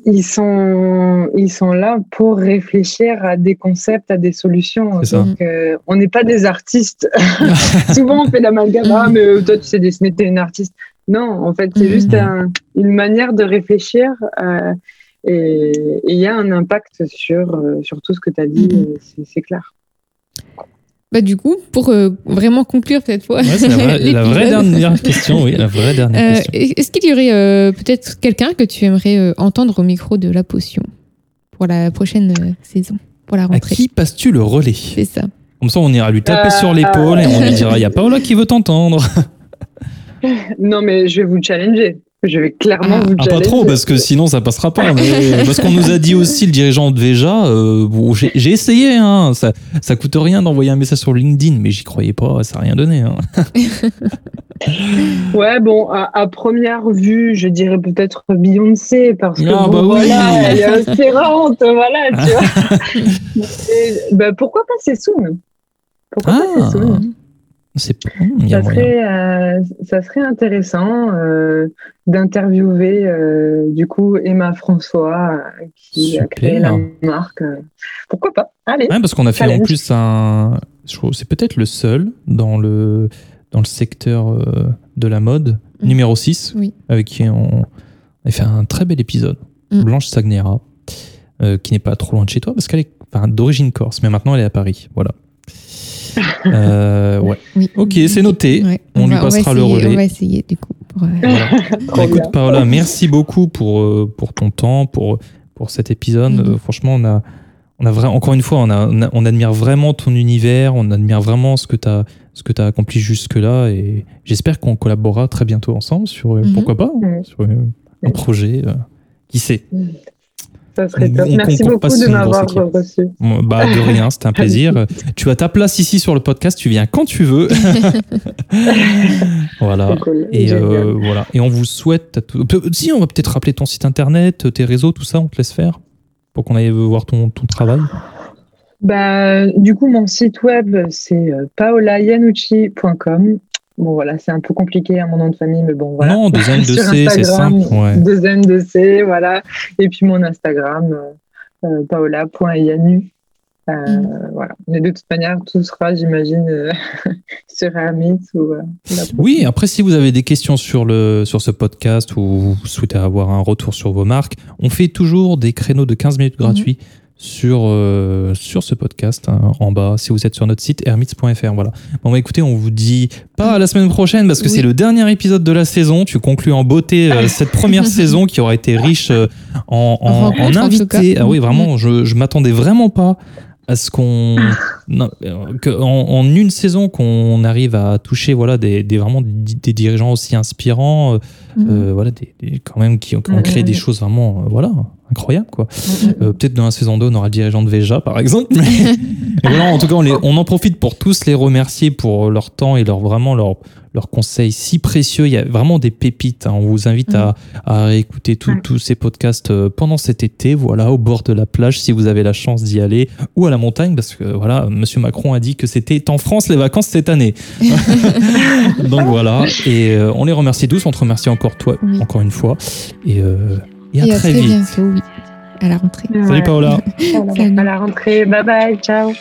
ils sont, ils sont là pour réfléchir à des concepts, à des solutions. Donc euh, on n'est pas des artistes. Souvent on fait l'amalgame, ah mais euh, toi tu sais dessiner, t'es une artiste. Non, en fait c'est Mm. juste un- une manière de réfléchir. euh, et il y a un impact sur, euh, sur tout ce que tu as dit, Mhm. euh, c'est- clair. Bah, du coup, pour euh, vraiment conclure cette fois, Ouais, c'est la, vraie, la vraie l'épisode, dernière question, oui, la vraie dernière euh, question. Est-ce qu'il y aurait euh, peut-être quelqu'un que tu aimerais euh, entendre au micro de la potion pour la prochaine euh, saison, pour la À rentrée? qui passes-tu le relais? C'est ça. Comme ça, on ira lui taper Euh, sur l'épaule et on lui dira il y a Paola qui veut t'entendre. Non, mais je vais vous challenger. Je vais clairement Ah. vous Ah, pas trop, parce que sinon ça passera pas. Mais parce qu'on nous a dit aussi, le dirigeant de Veja, euh, bon, j'ai essayé, hein, ça, ça coûte rien d'envoyer un message sur LinkedIn, mais j'y croyais pas, ça n'a rien donné. hein. Ouais, bon, à, à première vue, je dirais peut-être Beyoncé, parce que Ah, bon, bah oui. voilà, elle est inspirante, voilà, tu vois. Et, bah, pourquoi pas Sessoun? Pourquoi Ah. pas Sessoun? Il y a ça moyen. serait, euh, ça serait intéressant euh, d'interviewer euh, du coup Emma François qui a Super. créé la marque. Pourquoi pas? Allez. Ouais, parce qu'on a fait en plus un. je trouve- C'est peut-être le seul dans le, dans le secteur de la mode, Mhm. numéro 6, Oui. avec qui on a fait un très bel épisode. Mhm. Blanche Sagnera, euh, qui n'est pas trop loin de chez toi, parce qu'elle est enfin, d'origine corse, mais maintenant elle est à Paris. Voilà. Euh, ouais. Oui. Ok, c'est noté. Ouais, On lui va- passera le essayer, relais. On va essayer, du coup. pour, euh, Voilà. Bah, écoute, merci beaucoup pour, euh, pour ton temps, pour, pour cet épisode. Mhm. Euh, franchement, on a, on a vraiment, encore une fois, on, a, on, a- on admire vraiment ton univers, on admire vraiment ce que tu as, ce que as accompli jusque-là. Et j'espère qu'on collaborera très bientôt ensemble sur, Mhm. pourquoi pas, Mhm. sur euh, un projet. euh, qui sait Ça serait On- top. on Merci beaucoup de m'avoir reçu. Bah, de rien, c'était un plaisir. Tu as ta place ici sur le podcast, tu viens quand tu veux. voilà. Cool. Et euh, voilà. Et on vous souhaite. Si, on va peut-être rappeler ton site internet, tes réseaux, tout ça, on te laisse faire pour qu'on aille voir ton, ton travail. Bah, du coup, mon site web, c'est euh, paolaianucci.com. Bon, voilà, c'est un peu compliqué à mon nom de famille, mais bon, voilà. Non, deux N, deux Sur C, c'est Instagram, simple. Ouais. Deux N, deux C, voilà. Et puis mon Instagram, euh, euh, paola.ianu. Euh, Mm. Voilà. Mais de toute manière, tout sera, j'imagine, euh, sur Hermit ou. euh, Oui, après, si vous avez des questions sur, le, sur ce podcast ou vous souhaitez avoir un retour sur vos marques, on fait toujours des créneaux de 15 minutes gratuits sur, euh, sur ce podcast hein, en bas, si vous êtes sur notre site hermits.fr. Voilà. Bon, bah, écoutez, on vous dit pas à la semaine prochaine parce que Oui. c'est le dernier épisode de la saison. Tu conclus en beauté euh, cette première saison qui aura été riche euh, en, en, En invités. Ah oui, vraiment, je, je m'attendais vraiment pas à ce qu'on non, euh, que en, en une saison qu'on arrive à toucher voilà des, des vraiment des, dirigeants aussi inspirants euh, voilà des, des- quand même qui, ont- qui ont créé des choses vraiment voilà incroyables quoi Euh, peut-être dans la saison 2 on aura le dirigeant de Veja par exemple mais, voilà en tout cas on, les- on en profite pour tous les remercier pour leur temps et leur vraiment leur leurs conseils si précieux il y a vraiment des pépites hein. on vous invite à, à réécouter tout- Mm. tous ces podcasts euh, pendant cet été voilà au bord de la plage si vous avez la chance d'y aller ou à la montagne parce que voilà monsieur Macron a dit que c'était en France les vacances cette année donc voilà et euh, on les remercie tous on te remercie encore toi Oui. encore une fois et, euh, et à Et à très très vite bientôt, oui. À la rentrée. salut. Paola À la- à la rentrée. Bye bye. Ciao.